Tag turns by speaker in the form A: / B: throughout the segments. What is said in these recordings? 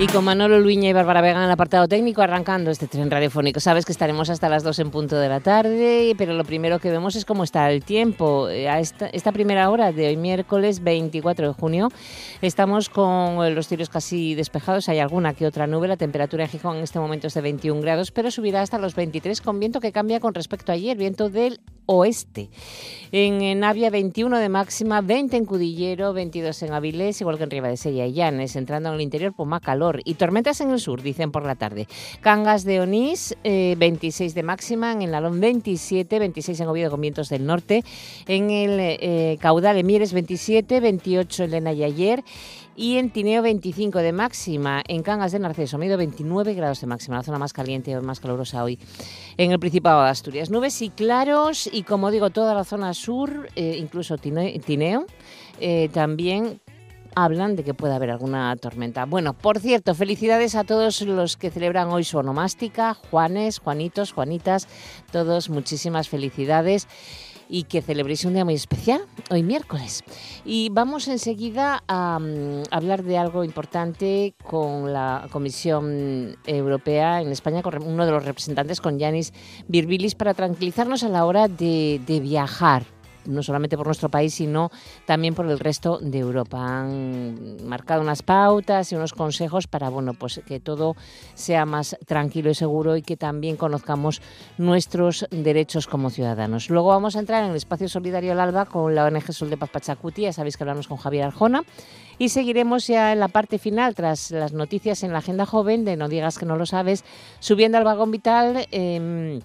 A: Y con Manolo Luña y Bárbara Vega en el apartado técnico, arrancando este tren radiofónico. Sabes que estaremos hasta las 2 en punto de la tarde, pero lo primero que vemos es cómo está el tiempo. Eh, a esta, primera hora de hoy, miércoles 24 de junio, estamos con los cielos casi despejados. Hay alguna que otra nube. La temperatura en Gijón en este momento es de 21 grados, pero subirá hasta los 23 con viento que cambia con respecto a ayer, viento del oeste. En Navia 21 de máxima, 20 en Cudillero, 22 en Avilés, igual que en Ribadesella y Llanes. Entrando en el interior, pues más calor y tormentas en el sur, dicen por la tarde. Cangas de Onís, 26 eh, de máxima, en el Alón 27, 26 en Oviedo con vientos del norte, en el eh, Caudal de Mieres 27, 28 en Lena y ayer y en Tineo 25 de máxima, en Cangas de Narceso, medio 29 grados de máxima, la zona más caliente o más calurosa hoy en el Principado de Asturias. Nubes y claros y como digo, toda la zona sur, eh, incluso Tineo, también hablan de que puede haber alguna tormenta. Bueno, por cierto, felicidades a todos los que celebran hoy su onomástica, Juanes, Juanitos, Juanitas, todos muchísimas felicidades y que celebréis un día muy especial, hoy miércoles. Y vamos enseguida a, mm, hablar de algo importante con la Comisión Europea en España, con uno de los representantes, con Yanis Virbilis, para tranquilizarnos a la hora de, de viajar no solamente por nuestro país, sino también por el resto de Europa. Han marcado unas pautas y unos consejos para bueno, pues que todo sea más tranquilo y seguro y que también conozcamos nuestros derechos como ciudadanos. Luego vamos a entrar en el espacio solidario al Alba con la ONG Sol de Paz Pachacuti, ya sabéis que hablamos con Javier Arjona, y seguiremos ya en la parte final, tras las noticias en la agenda joven de No digas que no lo sabes, subiendo al vagón vital. Eh,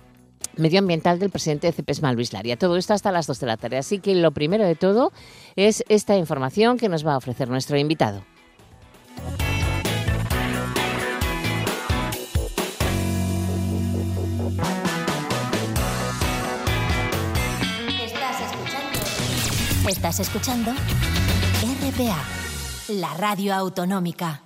A: medioambiental del presidente de CEPESMA, Luis Laria. Todo esto hasta las 2 de la tarde. Así que lo primero de todo es esta información que nos va a ofrecer nuestro invitado.
B: Estás escuchando. Estás escuchando RPA, la radio autonómica.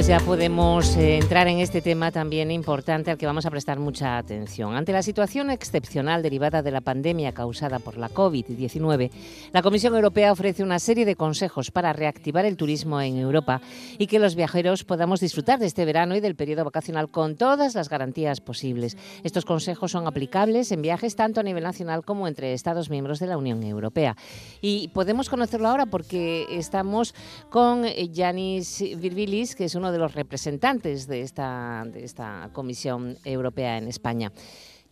A: Pues ya podemos eh, entrar en este tema también importante al que vamos a prestar mucha atención. Ante la situación excepcional derivada de la pandemia causada por la COVID-19, la Comisión Europea ofrece una serie de consejos para reactivar el turismo en Europa y que los viajeros podamos disfrutar de este verano y del periodo vacacional con todas las garantías posibles. Estos consejos son aplicables en viajes tanto a nivel nacional como entre Estados miembros de la Unión Europea. Y podemos conocerlo ahora porque estamos con Yanis Virbilis, que es uno de los representantes de esta, de esta Comisión Europea en España.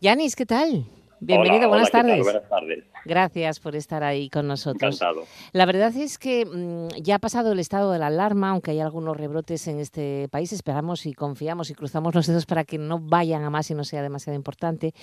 A: Yanis, ¿qué tal? Bienvenido, buenas, tardes.
C: buenas tardes.
A: Gracias por estar ahí con nosotros.
C: Encantado.
A: La verdad es que mm, ya ha pasado el estado de la alarma, aunque hay algunos rebrotes en este país. Esperamos y confiamos y cruzamos los dedos para que no vayan a más y no sea demasiado importante.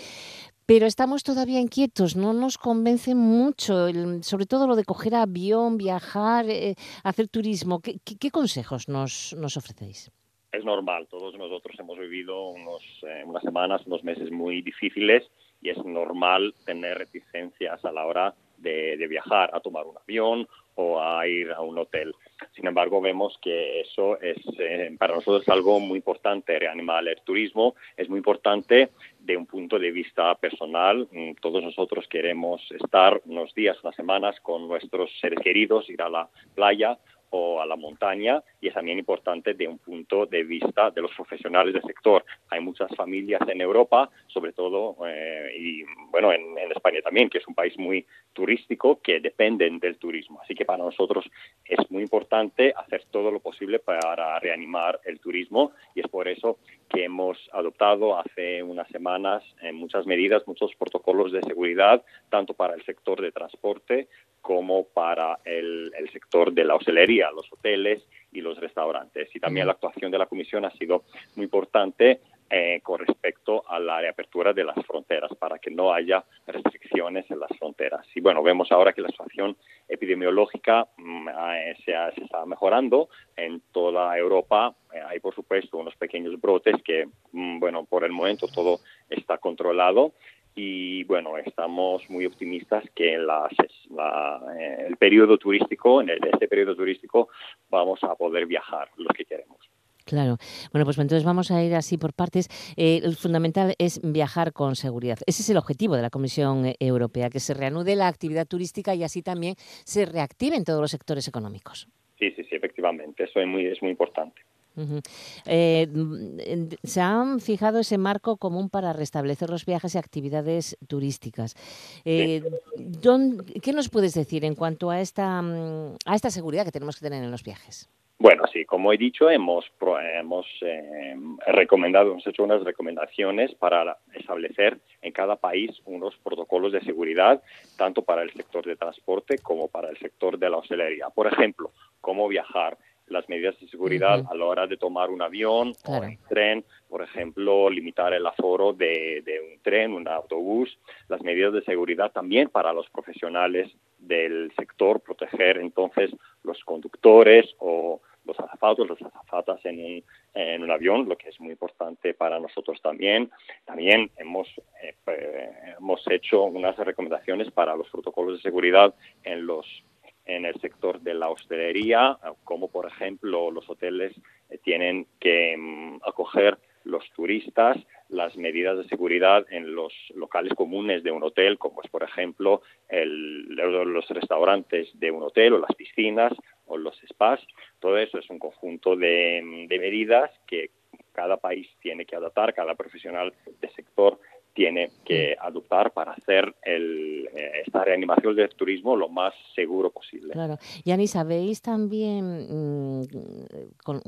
A: Pero estamos todavía inquietos, no nos convence mucho, sobre todo lo de coger avión, viajar, eh, hacer turismo. ¿Qué, consejos nos, nos ofrecéis?
C: Es normal, todos nosotros hemos vivido unos, eh, unas semanas, unos meses muy difíciles y es normal tener reticencias a la hora de, viajar, a tomar un avión o a ir a un hotel. Sin embargo, vemos que eso es eh, para nosotros algo muy importante, reanimar el turismo, es muy importante de un punto de vista personal. Mm, todos nosotros queremos estar unos días, unas semanas con nuestros seres queridos, ir a la playa o a la montaña y es también importante de un punto de vista de los profesionales del sector. Hay muchas familias en Europa, sobre todo, eh, y bueno, en, en, España también, que es un país muy turístico, que dependen del turismo. Así que para nosotros es muy importante hacer todo lo posible para reanimar el turismo y es por eso que hemos adoptado hace unas semanas eh, muchas medidas, muchos protocolos de seguridad, tanto para el sector de transporte como para el, sector de la hostelería, los hoteles y los restaurantes. Y también la actuación de la Comisión ha sido muy importante eh, con respecto a la reapertura de las fronteras, para que no haya restricciones en las fronteras. Y bueno, vemos ahora que la situación epidemiológica mm, eh, se, se, está mejorando en toda Europa. Eh, hay, por supuesto, unos pequeños brotes que, mm, bueno, por el momento todo está controlado y bueno, estamos muy optimistas que en la, eh, el periodo turístico, en este periodo turístico, vamos a poder viajar los que queremos.
A: Claro. Bueno, pues entonces vamos a ir así por partes. Eh, el fundamental es viajar con seguridad. Ese es el objetivo de la Comisión Europea, que se reanude la actividad turística y así también se reactiven todos los sectores económicos.
C: Sí, sí, sí, efectivamente. Eso es muy, es muy importante.
A: Eh, mm, se han fijado ese marco común para restablecer los viajes y actividades turísticas. Eh, ¿Qué nos puedes decir en cuanto a esta, mm, a esta seguridad que tenemos que tener en los viajes?
C: Bueno, sí, como he dicho, hemos, hemos eh, recomendado, hemos hecho unas recomendaciones para establecer en cada país unos protocolos de seguridad, tanto para el sector de transporte como para el sector de la hostelería. Por ejemplo, cómo viajar las medidas de seguridad a la hora de tomar un avión o un tren, por ejemplo, limitar el aforo de, un tren, un autobús, las medidas de seguridad también para los profesionales del sector, proteger entonces los conductores o los azafatos, las azafatas en un, en un avión, lo que es muy importante para nosotros también. También hemos, eh, hemos hecho unas recomendaciones para los protocolos de seguridad en los en el sector de la hostelería, como por ejemplo los hoteles tienen que mm, acoger los turistas, las medidas de seguridad en los locales comunes de un hotel, como es por ejemplo el, los restaurantes de un hotel o las piscinas o los spas. Todo eso es un conjunto de, mm, de medidas que cada país tiene que adaptar, cada profesional de sector tiene que mm. adoptar para hacer el, eh, esta reanimación del turismo lo más seguro posible.
A: Claro. Yani, ¿sabéis también, mm,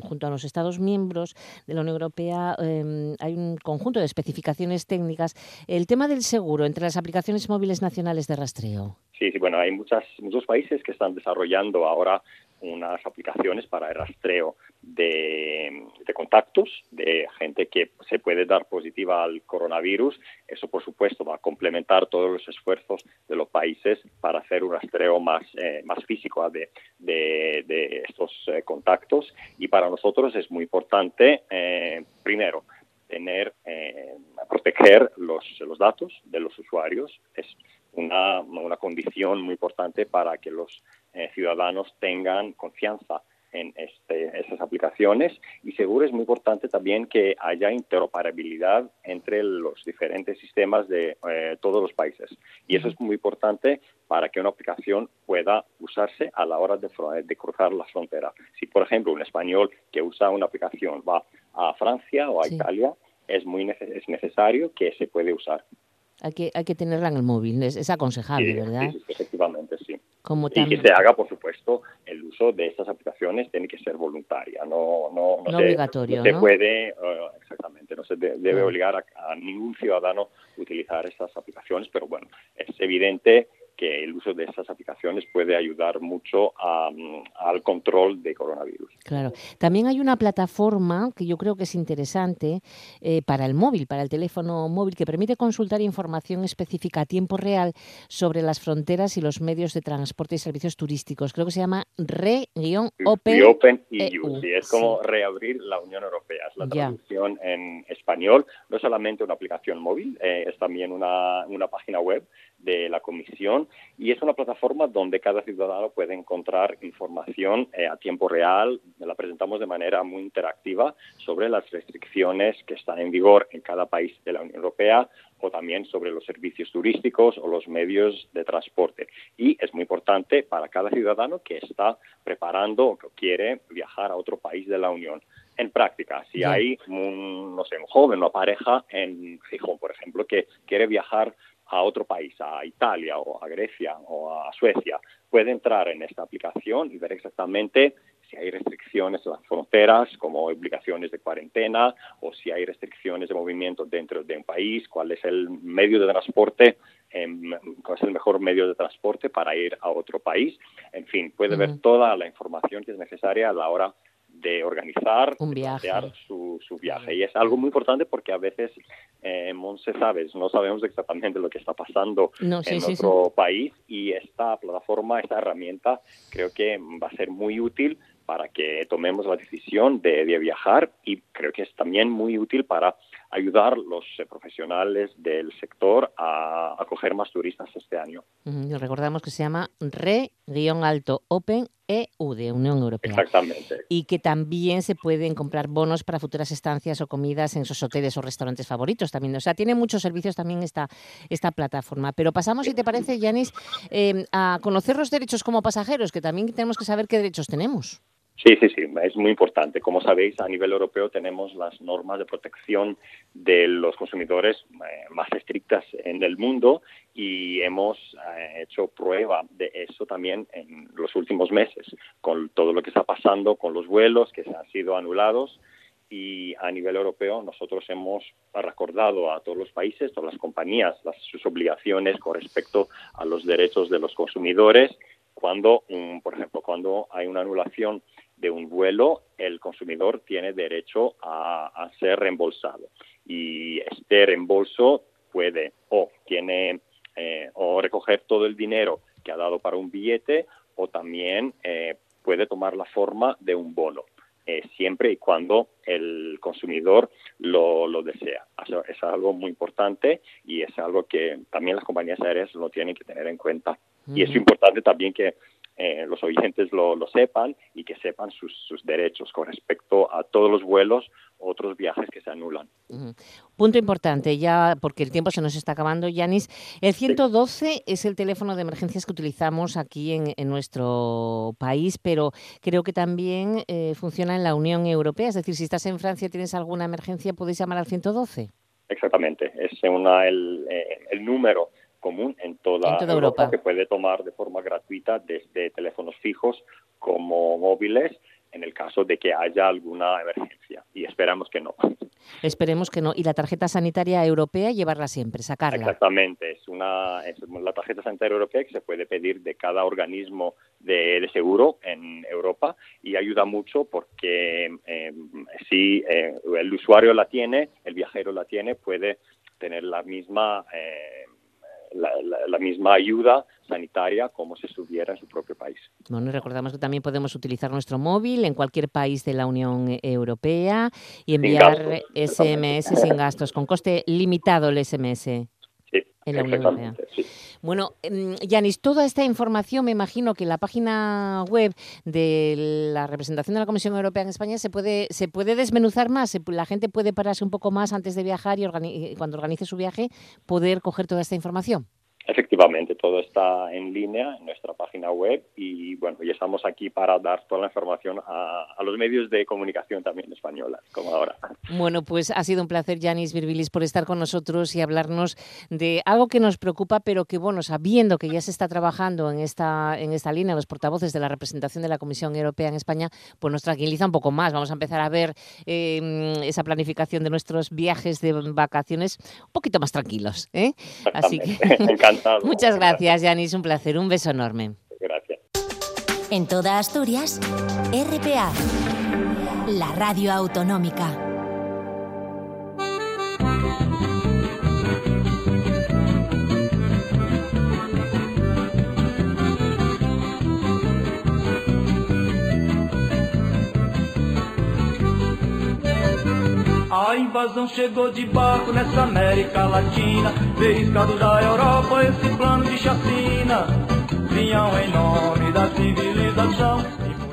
A: junto a los Estados miembros de la Unión Europea, em, hay un conjunto de especificaciones técnicas, el tema del seguro entre las aplicaciones móviles nacionales de rastreo?
C: Sí, sí, bueno, hay muchas, muchos países que están desarrollando ahora unas aplicaciones para el rastreo de, contactos de gente que se puede dar positiva al coronavirus. Eso, por supuesto, va a complementar todos los esfuerzos de los países para hacer un rastreo más, eh, más físico ¿ah? de, de, estos eh, contactos. Y para nosotros es muy importante, eh, primero, tener, proteger los, los datos de los usuarios. Es una, una condición muy importante para que los eh, ciudadanos tengan confianza en este, estas aplicaciones y seguro es muy importante también que haya interoperabilidad entre los diferentes sistemas de eh, todos los países y eso es muy importante para que una aplicación pueda usarse a la hora de, de cruzar la frontera. Si por ejemplo un español que usa una aplicación va a Francia o a Italia es muy es necesario que se puede usar.
A: Hay que, hay que tenerla en el móvil, es, aconsejable, ¿verdad?
C: Sí, efectivamente, sí. Como y que se haga, por supuesto, el uso de estas aplicaciones tiene que ser voluntaria, no, no,
A: no, obligatorio.
C: No se puede, eh, exactamente, no se debe obligar a, a, ningún ciudadano a utilizar estas aplicaciones, pero bueno, es evidente que el uso de estas aplicaciones puede ayudar mucho al control de coronavirus.
A: Claro. También hay una plataforma que yo creo que es interesante eh, para el móvil, para el teléfono móvil, que permite consultar información específica a tiempo real sobre las fronteras y los medios de transporte y servicios turísticos. Creo que se llama Re-Open
C: Open EU. Sí, es como reabrir la Unión Europea. Es la traducción en español. No solamente una aplicación móvil, eh, es también una, una página web de la Comisión y es una plataforma donde cada ciudadano puede encontrar información eh, a tiempo real. La presentamos de manera muy interactiva sobre las restricciones que están en vigor en cada país de la Unión Europea o también sobre los servicios turísticos o los medios de transporte. Y es muy importante para cada ciudadano que está preparando o que quiere viajar a otro país de la Unión. En práctica, si hay un, no sé, un joven o pareja en Gijón, por ejemplo, que quiere viajar a otro país, a Italia o a Grecia o a Suecia, puede entrar en esta aplicación y ver exactamente si hay restricciones en las fronteras, como obligaciones de cuarentena, o si hay restricciones de movimiento dentro de un país, cuál es el medio de transporte, em, cuál es el mejor medio de transporte para ir a otro país. En fin, puede ver toda la información que es necesaria a la hora de organizar,
A: Un viaje.
C: su, su viaje. Y es algo muy importante porque a veces, eh, Monse, sabes, no sabemos exactamente lo que está pasando
A: No, sí,
C: en
A: sí, sí.
C: otro país y esta plataforma, esta herramienta, creo que va a ser muy útil para que tomemos la decisión de, de viajar y creo que es también muy útil para ayudar los eh, profesionales del sector a acoger más turistas este año.
A: Y recordamos que se llama Re-Alto Open EU de Unión Europea.
C: Exactamente.
A: Y que también se pueden comprar bonos para futuras estancias o comidas en sus hoteles o restaurantes favoritos también. O sea, tiene muchos servicios también esta, esta plataforma. Pero pasamos, si te parece, Yanis, eh, a conocer los derechos como pasajeros, que también tenemos que saber qué derechos tenemos.
C: Sí, sí, sí, es muy importante. Como sabéis, a nivel europeo tenemos las normas de protección de los consumidores eh, más estrictas en el mundo y hemos eh, hecho prueba de eso también en los últimos meses, con todo lo que está pasando con los vuelos que se han sido anulados y a nivel europeo nosotros hemos recordado a todos los países, todas las compañías, sus obligaciones con respecto a los derechos de los consumidores cuando, por ejemplo, cuando hay una anulación de un vuelo, el consumidor tiene derecho a, a, ser reembolsado. Y este reembolso puede o tiene eh, o recoger todo el dinero que ha dado para un billete o también eh, puede tomar la forma de un bono. Eh, siempre y cuando el consumidor lo, lo desea. Eso es algo muy importante y es algo que también las compañías aéreas lo tienen que tener en cuenta. Uh -huh. Y es importante también que eh, los oyentes lo, lo, sepan y que sepan sus, sus, derechos con respecto a todos los vuelos otros viajes que se anulan.
A: Uh -huh. Punto importante, ya porque el tiempo se nos está acabando, Yanis. El 112 sí. es el teléfono de emergencias que utilizamos aquí en, en nuestro país, pero creo que también eh, funciona en la Unión Europea. Es decir, si estás en Francia y tienes alguna emergencia, puedes llamar al 112.
C: Exactamente, es una, el, eh, el número común en toda,
A: en toda
C: Europa,
A: Europa,
C: que puede tomar de forma gratuita desde teléfonos fijos como móviles en el caso de que haya alguna emergencia y esperamos que no.
A: Esperemos que no. Y la tarjeta sanitaria europea llevarla siempre, sacarla.
C: Exactamente, es una es la tarjeta sanitaria europea que se puede pedir de cada organismo de, de seguro en Europa y ayuda mucho porque eh, si eh, el usuario la tiene, el viajero la tiene, puede tener la misma eh, la, la, la, misma ayuda sanitaria como si estuviera en su propio país.
A: Bueno, y recordamos que también podemos utilizar nuestro móvil en cualquier país de la Unión Europea y enviar sin SMS sin gastos, con coste limitado el SMS.
C: Sí,
A: en la Unión Europea.
C: Sí.
A: Bueno, Yanis, toda esta información me imagino que en la página web de la representación de la Comisión Europea en España se puede, se puede desmenuzar más, la gente puede pararse un poco más antes de viajar y organi cuando organice su viaje poder coger toda esta información.
C: Efectivamente, todo está en línea en nuestra página web y bueno, y estamos aquí para dar toda la información a, a los medios de comunicación también españolas, como ahora.
A: Bueno, pues ha sido un placer, Yanis Virbilis, por estar con nosotros y hablarnos de algo que nos preocupa, pero que bueno, sabiendo que ya se está trabajando en esta, en esta línea, los portavoces de la representación de la Comisión Europea en España, pues nos tranquiliza un poco más. Vamos a empezar a ver eh, esa planificación de nuestros viajes de vacaciones un poquito más tranquilos. ¿eh?
C: Así que... Encantado.
A: Muchas gracias, Yanis. Un placer. Un beso enorme.
C: Gracias.
B: En toda Asturias, RPA, la radio autonómica.
D: A invasão chegou de barco nessa América Latina, beliscado da Europa esse plano de chacina. Vinham em nome da civilização.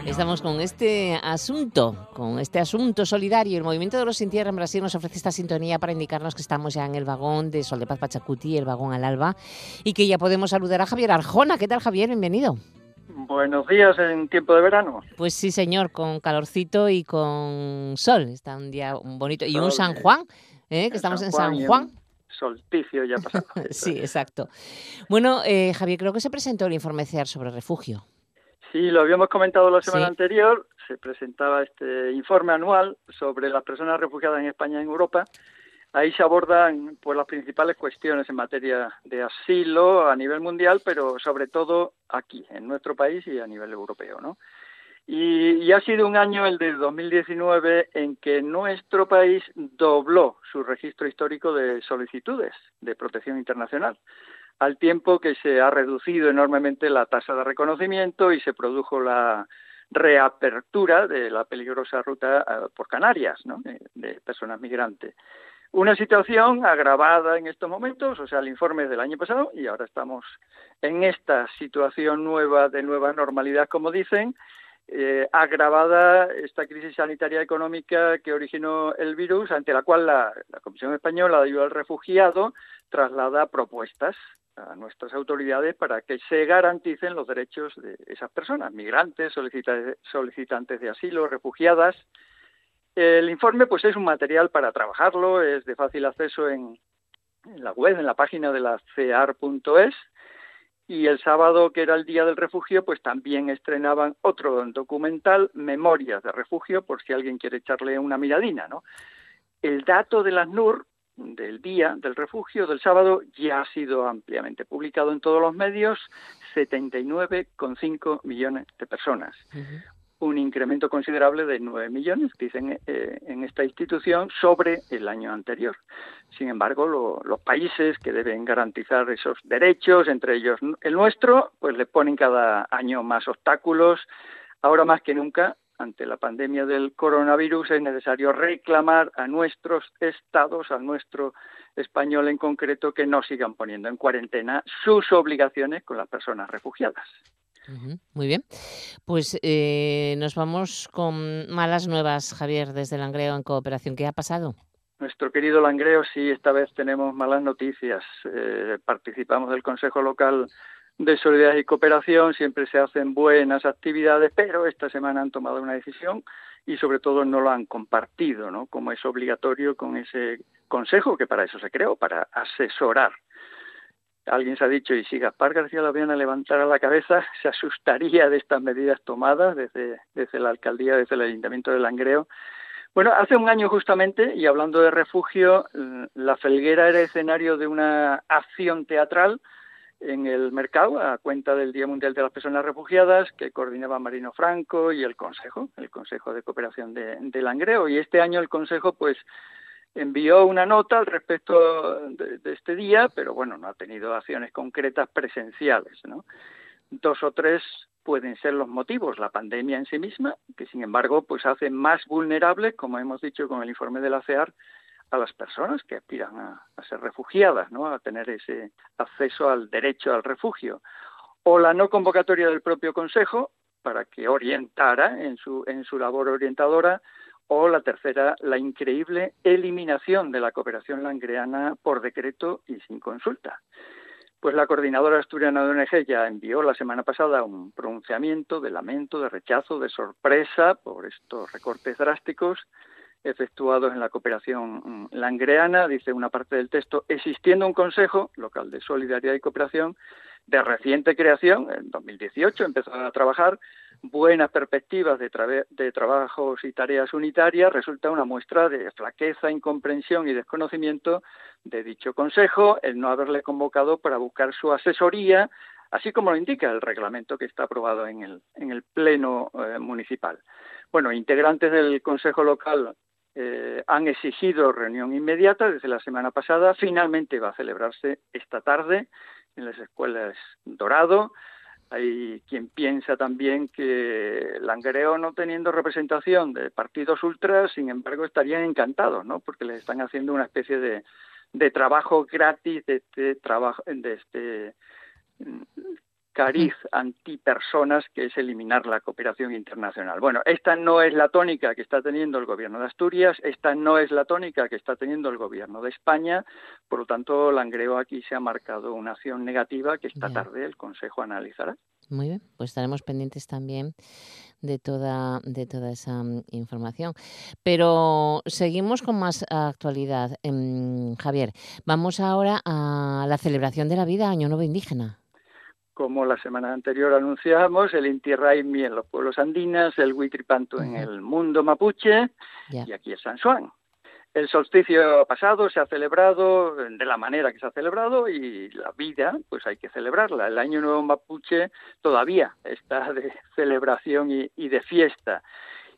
A: Estamos con este asunto, con este asunto solidario. El Movimiento de los Sin Tierra en Brasil nos ofrece esta sintonía para indicarnos que estamos ya en el vagón de Sol de Paz Pachacuti, el vagón al alba, y que ya podemos saludar a Javier Arjona. ¿Qué tal, Javier? Bienvenido.
E: Buenos días en tiempo de verano.
A: Pues sí, señor, con calorcito y con sol. Está un día bonito. Y un San Juan, ¿eh? que estamos en San
E: Juan. Solsticio ya pasado.
A: sí, exacto. Bueno, eh, Javier, creo que se presentó el informe CEAR sobre refugio.
E: Sí, lo habíamos comentado la semana
A: Sí.
E: anterior. Se presentaba este informe anual sobre las personas refugiadas en España y en Europa. Ahí se abordan pues, las principales cuestiones en materia de asilo a nivel mundial, pero sobre todo aquí, en nuestro país y a nivel europeo. ¿no? Y, ha sido un año, el de 2019, en que nuestro país dobló su registro histórico de solicitudes de protección internacional, al tiempo que se ha reducido enormemente la tasa de reconocimiento y se produjo la reapertura de la peligrosa ruta eh, por Canarias ¿no? de personas migrantes. Una situación agravada en estos momentos, o sea, el informe del año pasado y ahora estamos en esta situación nueva de nueva normalidad, como dicen, eh, agravada esta crisis sanitaria económica que originó el virus, ante la cual la, Comisión Española de Ayuda al Refugiado traslada propuestas a nuestras autoridades para que se garanticen los derechos de esas personas, migrantes, solicitantes de asilo, refugiadas, el informe pues es un material para trabajarlo, es de fácil acceso en, la web, en la página de la cear.es y el sábado, que era el Día del Refugio, pues también estrenaban otro documental, Memorias de Refugio, por si alguien quiere echarle una miradina, ¿no? El dato de las NUR del Día del Refugio del sábado ya ha sido ampliamente publicado en todos los medios, 79,5 millones de personas un incremento considerable de 9 millones, dicen eh, en esta institución, sobre el año anterior. Sin embargo, los países que deben garantizar esos derechos, entre ellos el nuestro, pues le ponen cada año más obstáculos. Ahora más que nunca, ante la pandemia del coronavirus, es necesario reclamar a nuestros estados, a nuestro español en concreto, que no sigan poniendo en cuarentena sus obligaciones con las personas refugiadas.
A: Muy bien. Pues eh, nos vamos con malas nuevas, Javier, desde Langreo en cooperación. ¿Qué ha pasado?
E: Nuestro querido Langreo, sí, esta vez tenemos malas noticias. Eh, participamos del Consejo Local de Solidaridad y Cooperación, siempre se hacen buenas actividades, pero esta semana han tomado una decisión y sobre todo no lo han compartido, ¿no? Como es obligatorio con ese consejo que para eso se creó, para asesorar Alguien se ha dicho, y si Gaspar García Laviana levantara la cabeza, se asustaría de estas medidas tomadas desde, desde la alcaldía, desde el ayuntamiento de Langreo. Bueno, hace un año justamente, y hablando de refugio, la Felguera era escenario de una acción teatral en el mercado a cuenta del Día Mundial de las Personas Refugiadas que coordinaba Marino Franco y el Consejo, el Consejo de Cooperación de Langreo. Y este año el Consejo, pues, envió una nota al respecto de, este día, pero bueno, no ha tenido acciones concretas presenciales, ¿no? Dos o tres pueden ser los motivos, la pandemia en sí misma, que sin embargo pues hace más vulnerables, como hemos dicho con el informe de la CEAR, a las personas que aspiran a, a, ser refugiadas, ¿no? a tener ese acceso al derecho al refugio. O la no convocatoria del propio Consejo para que orientara en su, en su labor orientadora o la tercera, la increíble eliminación de la cooperación langreana por decreto y sin consulta. Pues la coordinadora asturiana de ONG ya envió la semana pasada un pronunciamiento de lamento, de rechazo, de sorpresa por estos recortes drásticos efectuados en la cooperación langreana, dice una parte del texto, existiendo un Consejo Local de Solidaridad y Cooperación de reciente creación, en 2018 empezó a trabajar, buenas perspectivas de, de, trabajos y tareas unitarias, resulta una muestra de flaqueza, incomprensión y desconocimiento de dicho Consejo el no haberle convocado para buscar su asesoría, así como lo indica el reglamento que está aprobado en el, en el Pleno eh, Municipal. Bueno, integrantes del Consejo Local eh, han exigido reunión inmediata desde la semana pasada. Finalmente va a celebrarse esta tarde en las escuelas Dorado. Hay quien piensa también que Langreo, no teniendo representación de partidos ultras, sin embargo, estarían encantados, ¿no? Porque les están haciendo una especie de, de trabajo gratis, de este trabajo, de este cariz antipersonas, que es eliminar la cooperación internacional. Bueno, esta no es la tónica que está teniendo el gobierno de Asturias, esta no es la tónica que está teniendo el gobierno de España, por lo tanto, Langreo aquí se ha marcado una acción negativa que esta tarde el Consejo analizará.
A: Muy bien, pues estaremos pendientes también de toda, de toda esa mm, información. Pero seguimos con más actualidad. Em, Javier, vamos ahora a la celebración de la vida, Año Nuevo Indígena
E: como la semana anterior anunciamos, el Inti Raimi en los pueblos andinos, el Huitripantu en el mundo mapuche y aquí el San Juan. el solsticio pasado se ha celebrado de la manera que se ha celebrado y la vida, pues hay que celebrarla. El Año Nuevo Mapuche todavía está de celebración y, y de fiesta.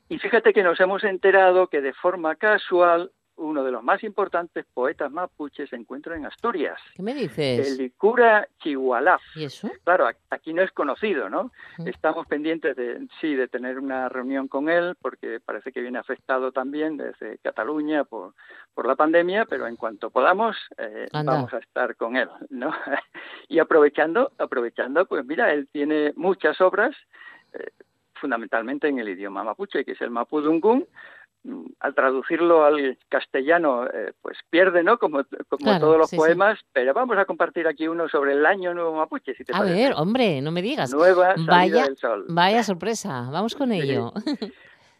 E: Y fíjate que nos hemos enterado que de forma casual uno de los más importantes poetas mapuches se encuentra en Asturias.
A: ¿Qué me dices?
E: El Licura Chihualaf.
A: ¿Y eso?
E: Claro, aquí no es conocido, ¿no? Estamos pendientes de, sí, de tener una reunión con él, porque parece que viene afectado también desde Cataluña por, por la pandemia, pero en cuanto podamos, eh, vamos a estar con él, ¿no? y aprovechando, aprovechando, pues mira, él tiene muchas obras, eh, fundamentalmente en el idioma mapuche, que es el mapudungun, Mm, al traducirlo al castellano, eh, pues pierde, ¿no? Como, como
A: Claro,
E: todos los
A: sí, sí.
E: poemas, pero vamos a compartir aquí uno sobre el año nuevo mapuche, si te
A: A
E: parece.
A: ver, hombre, no me digas.
E: Nueva salida
A: Vaya,
E: del sol.
A: vaya sorpresa. Vamos con
E: Sí.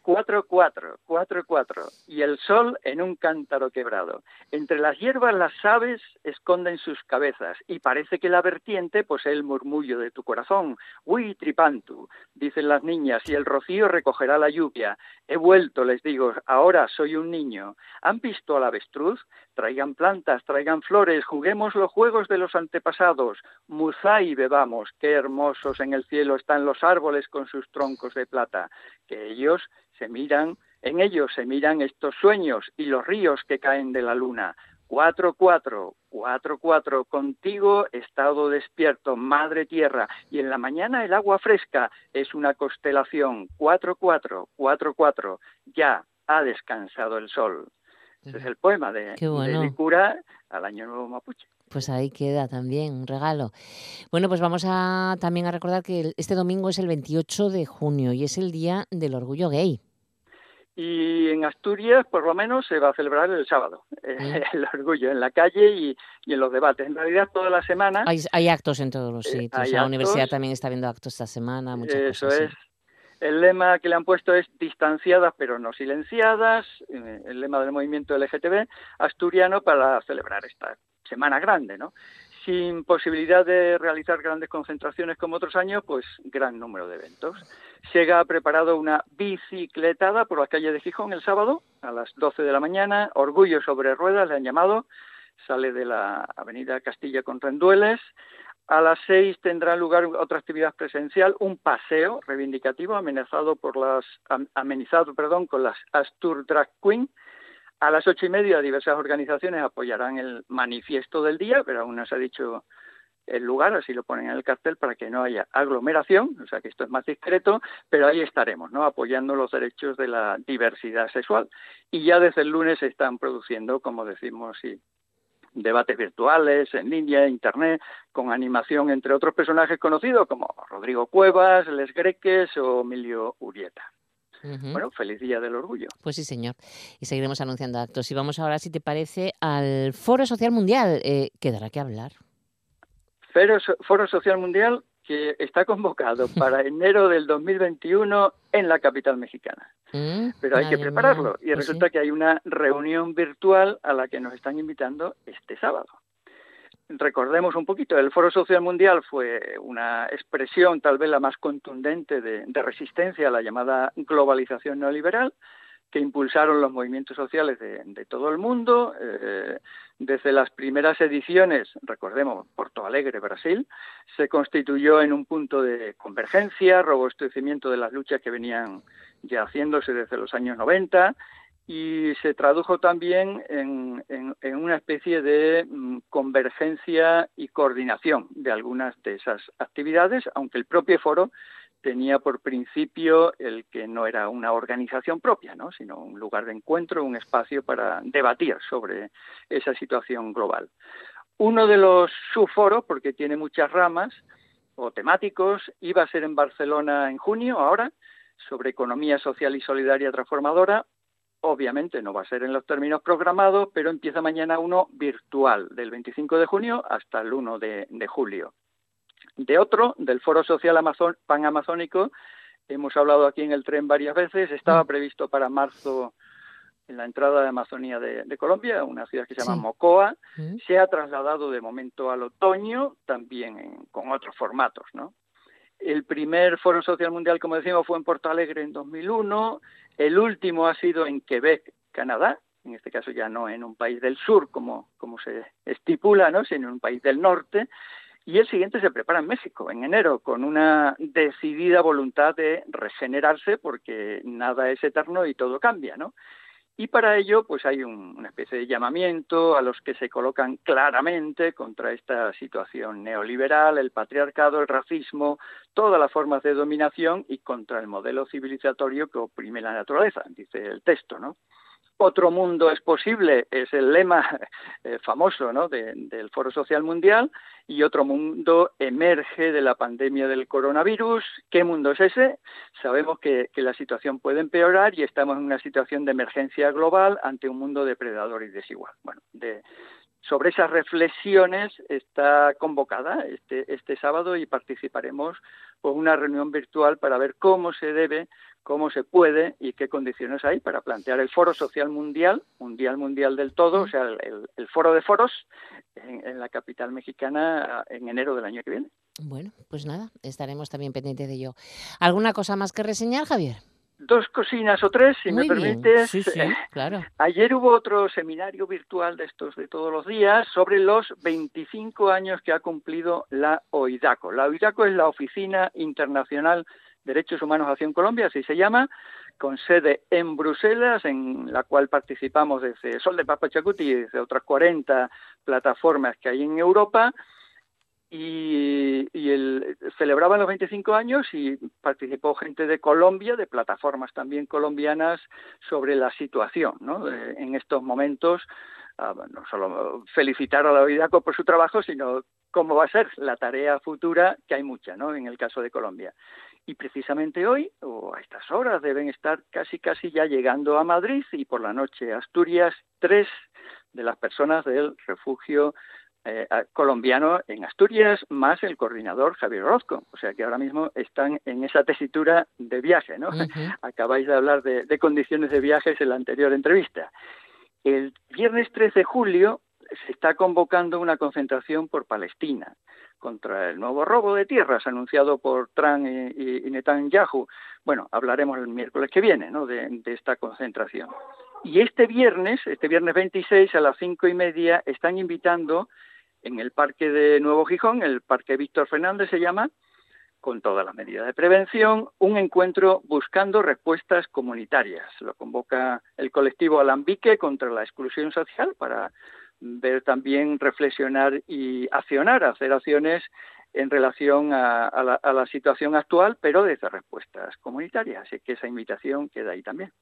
A: ello.
E: 4-4, 4-4, y el sol en un cántaro quebrado. Entre las hierbas las aves esconden sus cabezas, y parece que la vertiente posee el murmullo de tu corazón. Uy, tripantu, dicen las niñas, y el rocío recogerá la lluvia. He vuelto, les digo, ahora soy un niño. ¿Han visto al avestruz? Traigan plantas, traigan flores, juguemos los juegos de los antepasados. Muzá y bebamos, qué hermosos en el cielo están los árboles con sus troncos de plata. Que ellos se miran, en ellos se miran estos sueños y los ríos que caen de la luna. Cuatro, cuatro, cuatro, cuatro, contigo estado despierto, madre tierra, y en la mañana el agua fresca es una constelación. Cuatro, cuatro, cuatro, cuatro, ya ha descansado el sol. Ese es el poema de,
A: bueno.
E: de Licura al Año Nuevo Mapuche.
A: Pues ahí queda también un regalo. Bueno, pues vamos a también a recordar que este domingo es el 28 de junio y es el Día del Orgullo Gay.
E: Y en Asturias, por lo menos, se va a celebrar el sábado, eh,
A: Mm.
E: el orgullo, en la calle y, y en los debates. En realidad, toda la semana,
A: Hay, hay actos en todos los
E: Eh,
A: sitios.
E: hay
A: la universidad también está viendo actos esta semana, muchas
E: eso
A: cosas.
E: es. El lema que le han puesto es distanciadas pero no silenciadas, eh, el lema del movimiento LGTB asturiano para celebrar esta semana grande, ¿no? Sin posibilidad de realizar grandes concentraciones como otros años, pues gran número de eventos. Sega ha preparado una bicicletada por las calles de Gijón el sábado a las 12 de la mañana. Orgullo sobre ruedas le han llamado. Sale de la avenida Castilla con Rendueles. A las seis tendrá lugar otra actividad presencial, un paseo reivindicativo amenazado por las, am- amenizado perdón, con las Astur Drag Queen. A las ocho y media diversas organizaciones apoyarán el manifiesto del día, pero aún no se ha dicho el lugar, así lo ponen en el cartel para que no haya aglomeración, o sea que esto es más discreto, pero ahí estaremos, ¿no? Apoyando los derechos de la diversidad sexual. Y ya desde el lunes se están produciendo, como decimos, sí, debates virtuales, en línea, internet, con animación entre otros personajes conocidos como Rodrigo Cuevas, Les Greques o Emilio Urieta. Bueno, feliz Día del Orgullo.
A: Pues sí, señor. Y seguiremos anunciando actos. Y vamos ahora, si te parece, al Foro Social Mundial. Eh, quedará que hablar.
E: Foro, Foro Social Mundial que está convocado para enero del 2021 en la capital mexicana.
A: Mm,
E: Pero hay que prepararlo. Y
A: Pues sí.
E: resulta que hay una reunión virtual a la que nos están invitando este sábado. Recordemos un poquito, el Foro Social Mundial fue una expresión tal vez la más contundente de, resistencia a la llamada globalización neoliberal que impulsaron los movimientos sociales de, de todo el mundo. Eh, desde las primeras ediciones, recordemos, Porto Alegre, Brasil, se constituyó en un punto de convergencia, robustecimiento de las luchas que venían ya haciéndose desde los años 90 y se tradujo también en, una especie de mm, convergencia y coordinación de algunas de esas actividades, aunque el propio foro tenía por principio el que no era una organización propia, ¿no? sino un lugar de encuentro, un espacio para debatir sobre esa situación global. Uno de los subforos, porque tiene muchas ramas o temáticos, iba a ser en Barcelona en junio, ahora, sobre economía social y solidaria transformadora. Obviamente no va a ser en los términos programados, pero empieza mañana uno virtual, del 25 de junio hasta el 1 de, de julio. De otro, del Foro Social Amazon, Panamazónico, hemos hablado aquí en el tren varias veces, estaba previsto para marzo en la entrada de Amazonía de, de Colombia, una ciudad que se llama
A: Sí.
E: Mocoa,
A: Mm.
E: se ha trasladado de momento al otoño, también en- con otros formatos, ¿no? El primer Foro Social Mundial, como decimos, fue en Porto Alegre en 2001, el último ha sido en Quebec, Canadá, en este caso ya no en un país del sur como, se estipula, ¿no? sino en un país del norte, y el siguiente se prepara en México, en enero, con una decidida voluntad de regenerarse, porque nada es eterno y todo cambia, ¿no? Y para ello, pues hay una especie de llamamiento a los que se colocan claramente contra esta situación neoliberal, el patriarcado, el racismo, todas las formas de dominación y contra el modelo civilizatorio que oprime la naturaleza, dice el texto, ¿no? Otro mundo es posible, es el lema eh, famoso ¿no? del Foro Social Mundial, y otro mundo emerge de la pandemia del coronavirus. ¿Qué mundo es ese? Sabemos que, la situación puede empeorar y estamos en una situación de emergencia global ante un mundo depredador y desigual. Bueno, de, sobre esas reflexiones está convocada este, este sábado y participaremos con una reunión virtual para ver cómo se debe cómo se puede y qué condiciones hay para plantear el Foro Social Mundial, Mundial Mundial del todo, o sea, el, Foro de Foros en, la capital mexicana en enero del año que viene.
A: Bueno, pues nada, estaremos también pendientes de ello. ¿Alguna cosa más que reseñar, Javier?
E: Dos cocinas o tres, si me permites.
A: Sí, sí, claro.
E: Ayer hubo otro seminario virtual de estos de todos los días sobre los 25 años que ha cumplido la OIDACO. La OIDACO es la Oficina Internacional Derechos Humanos Acción Colombia, así se llama, con sede en Bruselas, en la cual participamos desde Sol de Papachacuti y desde otras 40 plataformas que hay en Europa. Y, y el, celebraban los 25 años y participó gente de Colombia, de plataformas también colombianas, sobre la situación ¿no? en estos momentos. Ah, no solo felicitar a la OIDACO por su trabajo, sino cómo va a ser la tarea futura, que hay mucha, ¿no? En el caso de Colombia y precisamente hoy o a estas horas deben estar casi casi ya llegando a Madrid y por la noche a Asturias tres de las personas del refugio eh, colombiano en Asturias más el coordinador Javier Orozco, o sea que ahora mismo están en esa tesitura de viaje, ¿no? Acabáis de hablar de, de condiciones de viajes en la anterior entrevista. El viernes 13 de julio se está convocando una concentración por Palestina contra el nuevo robo de tierras anunciado por Trump y, Netanyahu. Bueno, hablaremos el miércoles que viene ¿no? de, esta concentración. Y este viernes, este viernes 26 a las cinco y media, están invitando en el Parque de Nuevo Gijón, el Parque Víctor Fernández se llama, con todas las medidas de prevención, un encuentro buscando respuestas comunitarias. Lo convoca el colectivo Alambique contra la exclusión social para ver también, reflexionar y accionar, hacer acciones en relación a, la, situación actual, pero desde respuestas comunitarias. Así que esa invitación queda ahí también.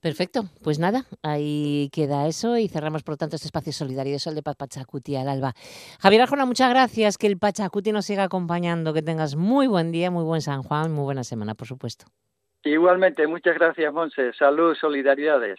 A: Perfecto, pues nada, ahí queda eso y cerramos por lo tanto este espacio solidario de Sol de Paz Pachacuti al alba. Javier Arjona, muchas gracias, que el Pachacuti nos siga acompañando, que tengas muy buen día, muy buen San Juan, muy buena semana, por supuesto.
E: Igualmente, muchas gracias, Monse. Salud, solidaridades.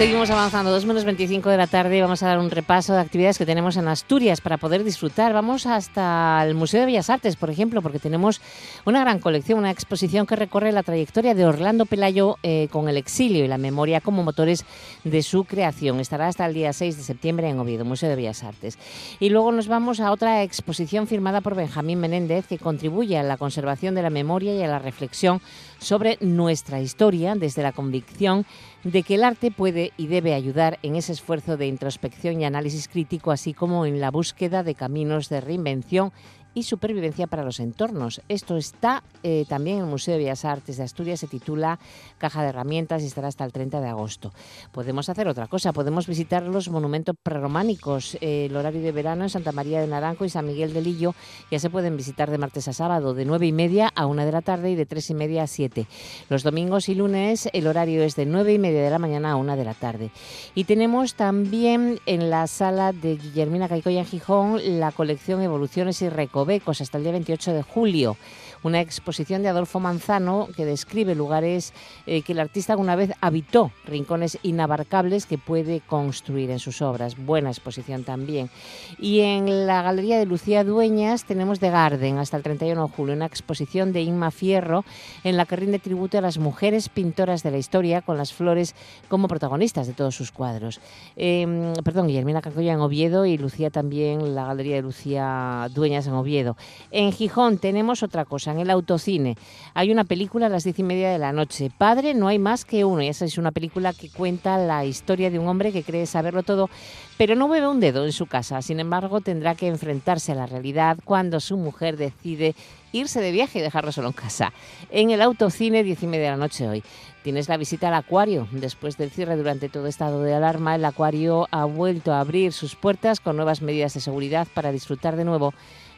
A: Seguimos avanzando, 2 menos 25 de la tarde vamos a dar un repaso de actividades que tenemos en Asturias para poder disfrutar. Vamos hasta el Museo de Bellas Artes, por ejemplo, porque tenemos una gran colección, una exposición que recorre la trayectoria de Orlando Pelayo eh, con el exilio y la memoria como motores de su creación. Estará hasta el día 6 de septiembre en Oviedo, Museo de Bellas Artes. Y luego nos vamos a otra exposición firmada por Benjamín Menéndez que contribuye a la conservación de la memoria y a la reflexión sobre nuestra historia desde la convicción de que el arte puede y debe ayudar en ese esfuerzo de introspección y análisis crítico, así como en la búsqueda de caminos de reinvención y supervivencia para los entornos. Esto está eh, también en el Museo de Bellas Artes de Asturias, se titula Caja de Herramientas y estará hasta el 30 de agosto. Podemos hacer otra cosa, podemos visitar los monumentos prerrománicos. Eh, el horario de verano en Santa María de Naranjo y San Miguel de Lillo ya se pueden visitar de martes a sábado, de 9 y media a 1 de la tarde y de 3 y media a 7. Los domingos y lunes el horario es de 9 y media de la mañana a 1 de la tarde. Y tenemos también en la sala de Guillermina Caicoya en Gijón la colección Evoluciones y Recovecos hasta el día 28 de julio una exposición de Adolfo Manzano que describe lugares eh, que el artista alguna vez habitó, rincones inabarcables que puede construir en sus obras. Buena exposición también. Y en la Galería de Lucía Dueñas tenemos The Garden hasta el 31 de julio, una exposición de Inma Fierro en la que rinde tributo a las mujeres pintoras de la historia con las flores como protagonistas de todos sus cuadros. Em, perdón, Guillermina Cacoya en Oviedo y Lucía también, la Galería de Lucía Dueñas en Oviedo. En Gijón tenemos otra cosa, en el autocine. Hay una película a las diez y media de la noche. Padre, no hay más que uno. Y esa es una película que cuenta la historia de un hombre que cree saberlo todo, pero no mueve un dedo en su casa. Sin embargo, tendrá que enfrentarse a la realidad cuando su mujer decide irse de viaje y dejarlo solo en casa. En el autocine, diez y media de la noche hoy. Tienes la visita al acuario. Después del cierre durante todo estado de alarma, el acuario ha vuelto a abrir sus puertas con nuevas medidas de seguridad para disfrutar de nuevo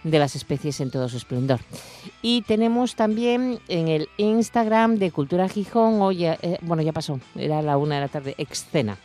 A: de las especies en todo su esplendor. Y tenemos también en el Instagram de Cultura Gijón, hoy, eh, bueno, ya pasó, era la una de la tarde, escena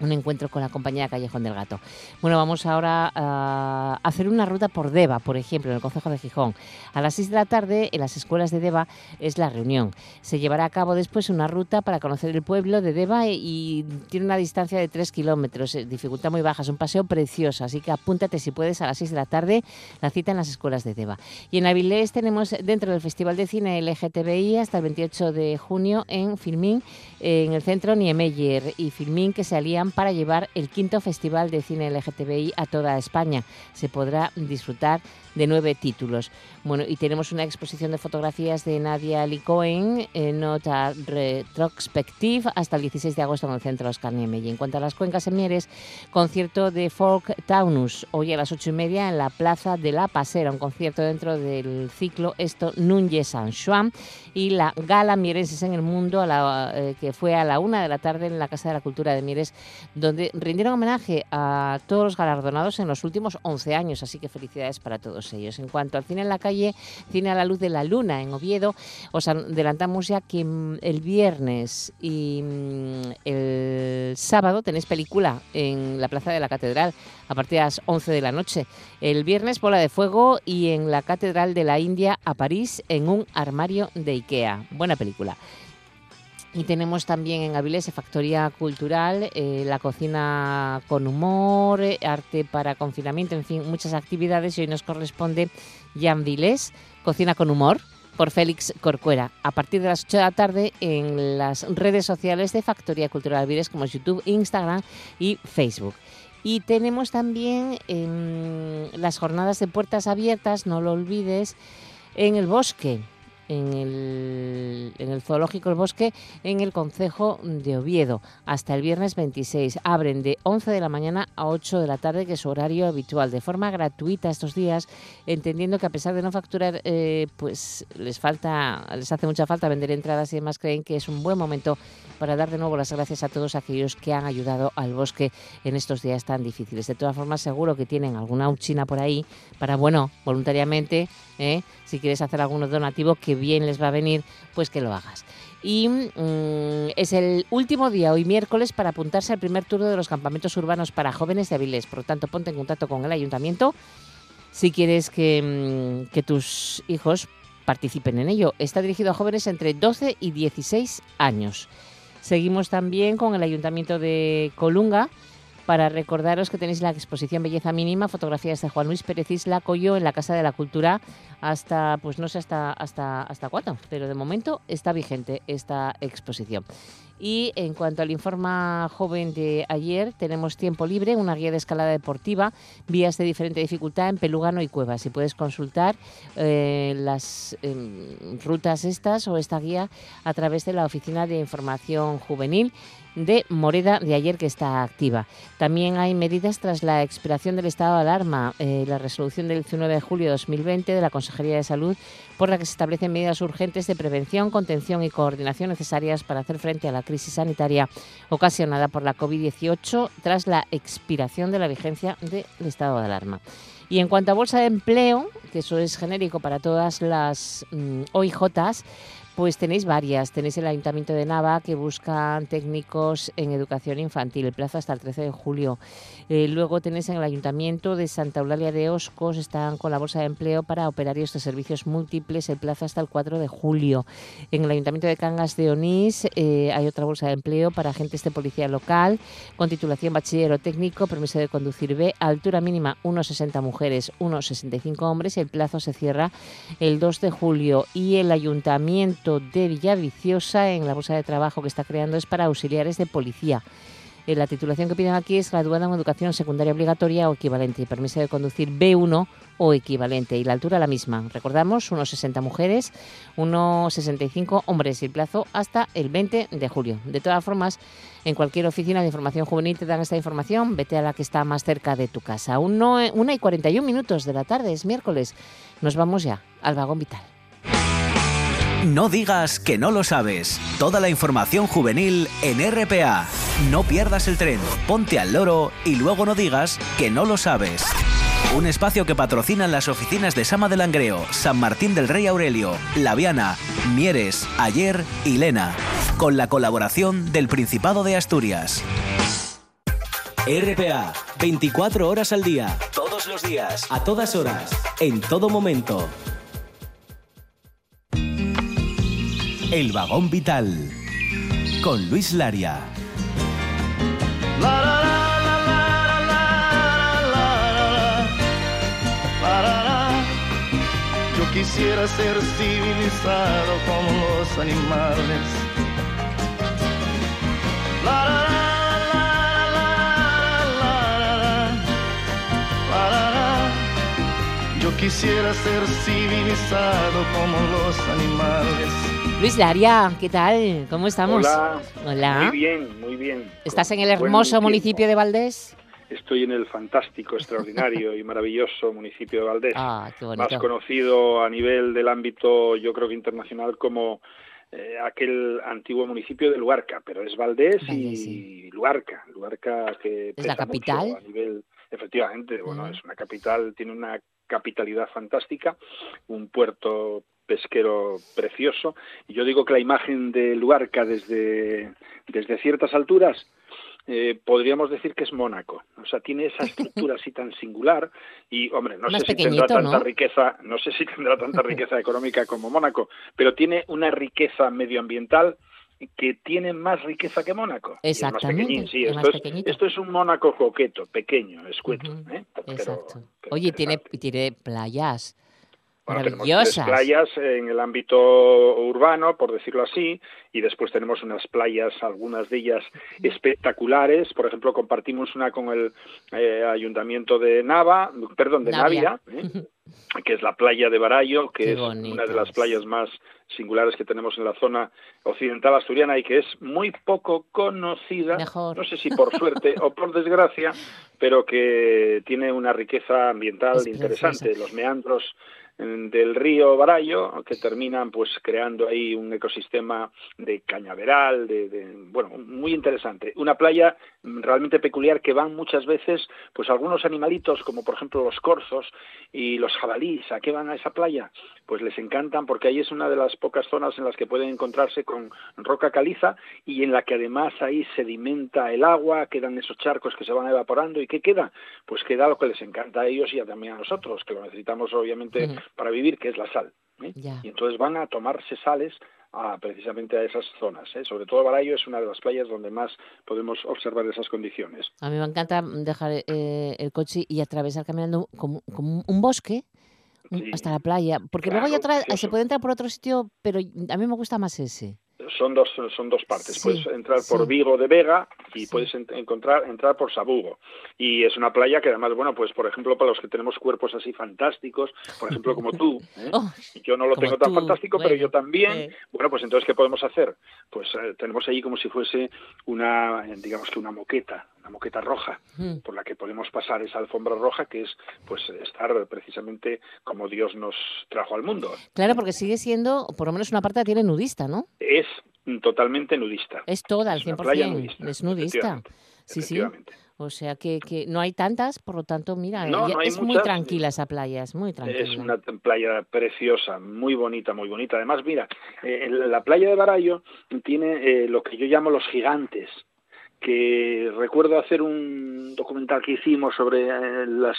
A: un encuentro con la compañía Callejón del Gato. Bueno, vamos ahora a hacer una ruta por Deva, por ejemplo, en el Concejo de Gijón. A las 6 de la tarde, en las escuelas de Deva, es la reunión. Se llevará a cabo después una ruta para conocer el pueblo de Deva y tiene una distancia de 3 kilómetros, eh, dificultad muy baja, es un paseo precioso, así que apúntate si puedes a las 6 de la tarde la cita en las escuelas de Deva. Y en Avilés tenemos dentro del Festival de Cine LGTBI hasta el 28 de junio en Filmín, en el centro Niemeyer y Filmín que se alían para llevar el quinto Festival de Cine LGTBI a toda España. Se podrá disfrutar de nueve títulos. Bueno, y tenemos una exposición de fotografías de Nadia Licoen, en Nota Retrospective, hasta el 16 de agosto en el Centro Oscar Niemeyer. En cuanto a las cuencas semieres, concierto de Folk Taunus, hoy a las ocho y media en la Plaza de la Pasera, un concierto dentro del ciclo Esto Núñez San Juan y la Gala Mierenses en el Mundo, eh, que fue a la una de la tarde en la Casa de la Cultura de Mieres, donde rindieron homenaje a todos los galardonados en los últimos 11 años, así que felicidades para todos ellos. En cuanto al cine en la calle, cine a la luz de la luna en Oviedo, os adelantamos ya que mm, el viernes y mm, el sábado tenéis película en la Plaza de la Catedral a partir de las 11 de la noche. El viernes Bola de Fuego y en la Catedral de la India a París en un armario de Ikea. Buena película. Y tenemos también en Avilés Factoría Cultural, eh, la cocina con humor, arte para confinamiento, en fin, muchas actividades. Y hoy nos corresponde Jan Vilés, Cocina con Humor, por Félix Corcuera, a partir de las 8 de la tarde en las redes sociales de Factoría Cultural Avilés, como YouTube, Instagram y Facebook. Y tenemos también em, las jornadas de puertas abiertas, no lo olvides, en el bosque en el, en el Zoológico El Bosque en el Concejo de Oviedo hasta el viernes 26. Abren de 11 de la mañana a 8 de la tarde, que es su horario habitual, de forma gratuita estos días, entendiendo que a pesar de no facturar, eh, pues les falta, les hace mucha falta vender entradas y demás, creen que es un buen momento para dar de nuevo las gracias a todos aquellos que han ayudado al bosque en estos días tan difíciles. De todas formas, seguro que tienen alguna uchina por ahí para, bueno, voluntariamente, ¿eh? si quieres hacer algún donativo que bien les va a venir, pues que lo hagas. Y mm, es el último día, hoy miércoles, para apuntarse al primer turno de los campamentos urbanos para jóvenes de Avilés. Por lo tanto, ponte en contacto con el ayuntamiento si quieres que, mm, que tus hijos participen en ello. Está dirigido a jóvenes entre 12 y 16 años. Seguimos también con el Ayuntamiento de Colunga para recordaros que tenéis la exposición Belleza Mínima, fotografías de Juan Luis Pérez Isla Coyo en la Casa de la Cultura hasta, pues no sé hasta, hasta, hasta cuándo, pero de momento está vigente esta exposición. Y en cuanto al informe joven de ayer, tenemos tiempo libre, una guía de escalada deportiva, vías de diferente dificultad en Pelugano y Cuevas. Y puedes consultar eh, las em, rutas estas o esta guía a través de la Oficina de Información Juvenil de Moreda de ayer que está activa. También hay medidas tras la expiración del estado de alarma, eh, la resolución del 19 de julio de 2020 de la Consejería de Salud, por la que se establecen medidas urgentes de prevención, contención y coordinación necesarias para hacer frente a la crisis sanitaria ocasionada por la COVID-18 tras la expiración de la vigencia del estado de alarma. Y en cuanto a bolsa de empleo, que eso es genérico para todas las mm, OIJs, Pues tenéis varias. Tenéis el Ayuntamiento de Nava que buscan técnicos en educación infantil, el plazo hasta el 13 de julio. Eh, luego tenéis en el Ayuntamiento de Santa Eulalia de Oscos, están con la Bolsa de Empleo para operarios de servicios múltiples, el plazo hasta el 4 de julio. En el Ayuntamiento de Cangas de Onís eh, hay otra Bolsa de Empleo para agentes de policía local con titulación bachiller o técnico, permiso de conducir B, altura mínima 1,60 mujeres, 1,65 hombres el plazo se cierra el 2 de julio. Y el Ayuntamiento de Villaviciosa en la bolsa de trabajo que está creando es para auxiliares de policía. Eh, la titulación que piden aquí es graduada en educación secundaria obligatoria o equivalente y permiso de conducir B1 o equivalente y la altura la misma. Recordamos, unos 60 mujeres, unos 65 hombres y el plazo hasta el 20 de julio. De todas formas, en cualquier oficina de información juvenil te dan esta información, vete a la que está más cerca de tu casa. Uno, una y 41 minutos de la tarde, es miércoles. Nos vamos ya al vagón vital.
F: No digas que no lo sabes. Toda la información juvenil en RPA. No pierdas el tren, ponte al loro y luego no digas que no lo sabes. Un espacio que patrocinan las oficinas de Sama del Langreo, San Martín del Rey Aurelio, Laviana, Mieres, Ayer y Lena, con la colaboración del Principado de Asturias. RPA, 24 horas al día, todos los días, a todas horas, en todo momento. El vagón vital con Luis Laria.
G: Yo quisiera ser civilizado como los animales. Yo quisiera ser civilizado como los animales.
A: Luis Laria, ¿qué tal? ¿Cómo estamos?
H: Hola.
A: Hola.
H: Muy bien, muy bien.
A: ¿Estás en el hermoso municipio de Valdés?
H: Estoy en el fantástico, extraordinario y maravilloso municipio de Valdés.
A: Ah, qué
H: más
A: bonito.
H: conocido a nivel del ámbito, yo creo que internacional, como eh, aquel antiguo municipio de Luarca, pero es Valdés,
A: Valdés,
H: y
A: sí.
H: Luarca, Luarca que
A: ¿Es la capital?
H: a nivel, efectivamente, bueno,
A: Ujú.
H: es una capital, tiene una capitalidad fantástica, un puerto pesquero precioso, y yo digo que la imagen de Luarca desde, desde ciertas alturas eh, podríamos decir que es Mónaco. O sea, tiene esa estructura así tan singular y, hombre, no
A: Más
H: sé si tendrá tanta
A: ¿no?
H: riqueza, no sé si tendrá tanta riqueza económica como Mónaco, pero tiene una riqueza medioambiental que tiene más riqueza que Mónaco. Es
A: Exactamente,
H: sí,
A: es
H: esto, es, esto es un Mónaco coqueto, pequeño, escueto. ¿eh?
A: Exacto.
H: pero
A: Oye, tiene, tiene playas
H: Bueno, tenemos tres playas en el ámbito urbano, por decirlo así, y después tenemos unas playas, algunas de ellas espectaculares. Por ejemplo, compartimos una con el eh, ayuntamiento de Nava, perdón, de
A: Navia.
H: Navia, ¿eh? que es la playa de Barallo, que
A: Qué
H: es una de las playas más singulares que tenemos en la zona occidental asturiana y que es muy poco conocida,
A: Mejor.
H: no sé si por suerte o por desgracia, pero que tiene una riqueza ambiental
A: Es
H: interesante.
A: preciosa.
H: Los meandros del río Barallo que terminan pues creando ahí un ecosistema de cañaveral, de, de- bueno, muy interesante. Una playa realmente peculiar que van muchas veces pues algunos animalitos como por ejemplo los corzos y los jabalíes, ¿a qué van a esa playa? Pues les encantan porque ahí es una de las pocas zonas en las que pueden encontrarse con roca caliza y en la que además ahí sedimenta el agua, quedan esos charcos que se van evaporando y ¿qué queda? Pues queda lo que les encanta a ellos y también a nosotros, que lo necesitamos obviamente. Para vivir, que es la sal. ¿eh?
A: Ya.
H: Y entonces van a tomarse sales a, precisamente a esas zonas. ¿eh? Sobre todo Barallo es una de las playas donde más podemos observar esas condiciones.
A: A mí me encanta dejar eh, el coche y atravesar caminando como, como un bosque
H: Sí,
A: hasta la playa. Porque luego otra, se puede entrar por otro sitio, pero a mí me gusta más ese.
H: Son dos, son dos partes.
A: Sí,
H: puedes entrar por
A: sí.
H: Vigo de Vega y
A: Sí.
H: puedes en- encontrar entrar por Sabugo. Y es una playa que además, bueno, pues por ejemplo, para los que tenemos cuerpos así fantásticos, por ejemplo, como tú, ¿eh?
A: Oh,
H: yo no lo tengo tan fantástico, pero yo también.
A: eh.
H: Bueno, pues entonces, ¿qué podemos hacer? Pues eh, tenemos ahí como si fuese una, digamos que una moqueta, una moqueta roja, por la que podemos pasar esa alfombra roja, que es pues estar precisamente como Dios nos trajo al mundo.
A: Claro, porque sigue siendo, por lo menos una parte la tiene nudista, ¿no?
H: Es totalmente nudista.
A: Es toda al
H: Es una
A: 100%.
H: playa nudista,
A: es nudista. Sí, sí. O sea que, que no hay tantas, por lo tanto, mira,
H: No, no hay
A: es muy tranquila esa playa, es muy tranquila.
H: Es una playa preciosa, muy bonita, muy bonita. Además, mira, eh, en la playa de Barallo tiene eh, lo que yo llamo los gigantes, que recuerdo hacer un documental que hicimos sobre eh, las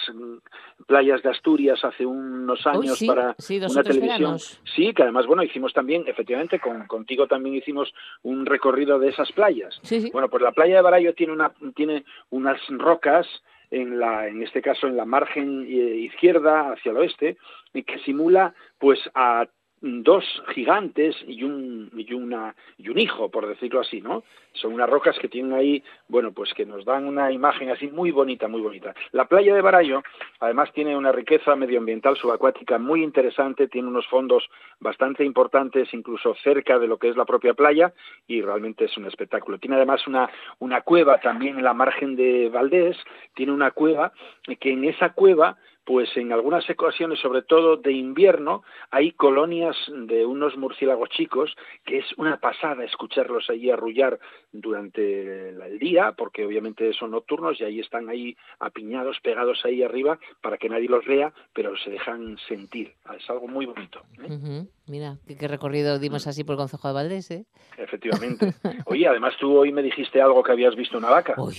H: playas de Asturias hace unos
A: Uy,
H: años
A: sí,
H: para
A: sí,
H: una televisión.
A: veranos.
H: Sí, que además, bueno, hicimos también, efectivamente, con, contigo también hicimos un recorrido de esas playas.
A: Sí, sí.
H: Bueno, pues la playa de Barallo tiene, una, tiene unas rocas, en, la, en este caso en la margen eh, izquierda hacia el oeste, y que simula pues a dos gigantes y un, y, una, y un hijo, por decirlo así, ¿no? Son unas rocas que tienen ahí, bueno, pues que nos dan una imagen así muy bonita, muy bonita. La playa de Barallo, además, tiene una riqueza medioambiental subacuática muy interesante, tiene unos fondos bastante importantes, incluso cerca de lo que es la propia playa, y realmente es un espectáculo. Tiene además una, una cueva también en la margen de Valdés, tiene una cueva que en esa cueva pues en algunas ocasiones, sobre todo de invierno, hay colonias de unos murciélagos chicos que es una pasada escucharlos allí arrullar durante el día, porque obviamente son nocturnos y ahí están ahí apiñados, pegados ahí arriba para que nadie los vea, pero se dejan sentir. Es algo muy bonito. ¿eh?
A: Mira, qué, qué recorrido dimos así por el Concejo de Valdés, ¿eh?
H: Efectivamente. Oye, además tú hoy me dijiste algo que habías visto una vaca.
A: Uy,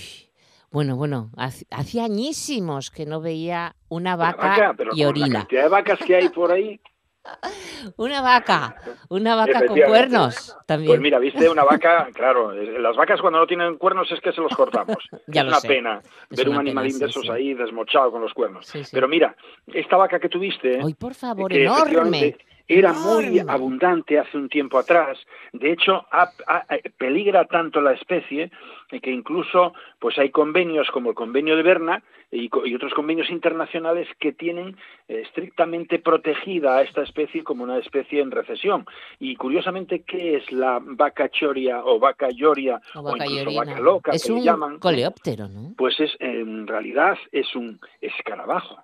A: bueno, bueno, hace- hacía añísimos que no veía una vaca,
H: vaca, pero
A: y
H: con la
A: orina.
H: cantidad de vacas que hay por ahí,
A: Una vaca, una vaca con cuernos también.
H: Pues mira, viste una vaca, claro, eh, las vacas cuando no tienen cuernos es que se los cortamos.
A: Ya
H: es
A: lo
H: una
A: sé.
H: pena
A: Es
H: ver un
A: una pena,
H: animalín de esos
A: sí.
H: ahí desmochado con los cuernos.
A: Sí, sí.
H: Pero mira, esta vaca que tuviste,
A: Ay, por favor, enorme.
H: Era muy abundante hace un tiempo atrás. De hecho, eh, peligra tanto la especie que incluso pues hay convenios como el convenio de Berna y, otros convenios internacionales que tienen eh, estrictamente protegida a esta especie como una especie en recesión. Y curiosamente, ¿qué es la vaca choria o vaca lloria
A: O
H: o,
A: vaca
H: incluso
A: llorina.
H: vaca loca
A: es
H: que le
A: un
H: llaman?
A: coleóptero, ¿no?
H: Pues es en realidad es un escarabajo.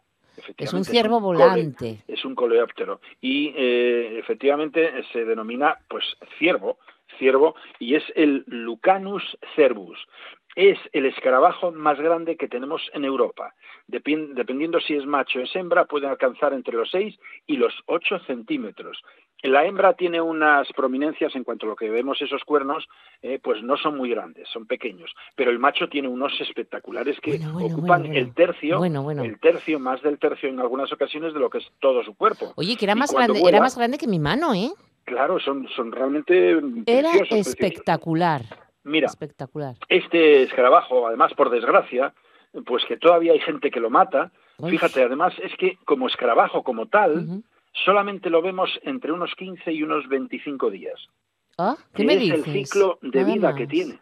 A: Es un ciervo volante.
H: es un coleóptero y eh, efectivamente se denomina pues ciervo, ciervo y es el Lucanus cervus. Es el escarabajo más grande que tenemos en Europa. Dependiendo si es macho o es hembra, pueden alcanzar entre los 6 y los 8 centímetros. La hembra tiene unas prominencias en cuanto a lo que vemos esos cuernos, eh, pues no son muy grandes, son pequeños. Pero el macho tiene unos espectaculares que
A: Bueno, bueno,
H: ocupan
A: bueno,
H: el tercio,
A: Bueno, bueno.
H: el tercio, más del tercio en algunas ocasiones de lo que es todo su cuerpo.
A: Oye, que era más grande, era más grande que mi mano, ¿eh?
H: Claro, son, son realmente
A: Era
H: preciosos, preciosos.
A: espectacular.
H: Mira,
A: Espectacular.
H: este escarabajo, además, por desgracia, pues que todavía hay gente que lo mata. Fíjate, además, es que como escarabajo, como tal. Solamente lo vemos entre unos 15 y unos 25 días.
A: Ah, ¿Qué
H: que
A: me
H: es
A: dices?
H: el ciclo de
A: Nada
H: vida que
A: más.
H: tiene.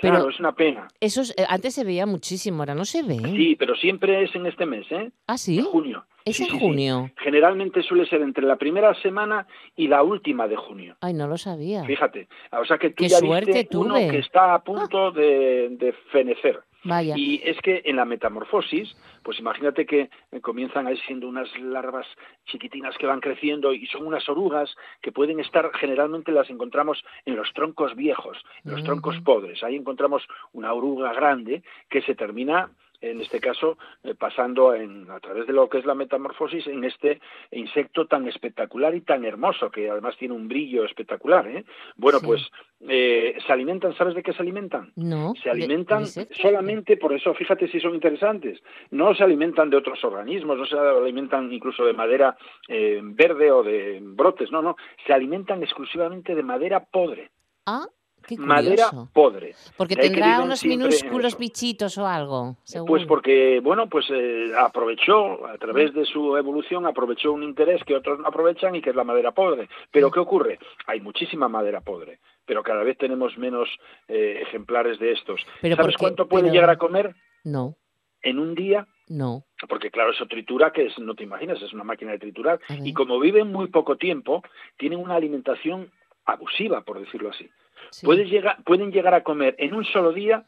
A: Pero-
H: Claro, es una pena.
A: Eso es- eh, antes se veía muchísimo, ahora no se ve.
H: Sí, pero siempre es en este mes, ¿eh?
A: Ah, sí.
H: En junio.
A: Es
H: Sí,
A: en
H: sí, sí.
A: junio.
H: Generalmente suele ser entre la primera semana y la última de junio.
A: Ay, no lo sabía.
H: Fíjate, o sea que tú
A: Qué
H: ya
A: suerte
H: viste uno
A: tuve.
H: que está a punto de, de fenecer.
A: Vaya.
H: Y es que en la metamorfosis, pues imagínate que eh, comienzan ahí siendo unas larvas chiquitinas que van creciendo y son unas orugas que pueden estar, generalmente las encontramos en los troncos viejos, en los troncos
A: Ujú.
H: podres. Ahí encontramos una oruga grande que se termina en este caso eh, pasando en, a través de lo que es la metamorfosis en este insecto tan espectacular y tan hermoso que además tiene un brillo espectacular ¿eh? bueno
A: Sí.
H: pues eh, se alimentan sabes de qué se alimentan
A: No.
H: se alimentan
A: de
H: solamente por eso fíjate si son interesantes no se alimentan de otros organismos no se alimentan incluso de madera eh, verde o de brotes no no se alimentan exclusivamente de madera podre
A: Ah, qué
H: madera podre
A: Porque tendrá unos
H: siempre
A: minúsculos bichitos o algo.
H: Pues
A: seguro.
H: porque, bueno, pues eh, aprovechó, a través de su evolución, aprovechó un interés que otros no aprovechan y que es la madera podre. Pero ¿qué ocurre? Hay muchísima madera podre, pero cada vez tenemos menos eh, ejemplares de estos.
A: Pero
H: ¿Sabes cuánto puede
A: pero-
H: llegar a comer
A: No,
H: en un día?
A: no.
H: Porque claro, eso tritura, que es, no te imaginas, es una máquina de triturar. Y como viven muy poco tiempo, tienen una alimentación abusiva, por decirlo así.
A: Sí.
H: Puedes llegar, pueden llegar a comer en un solo día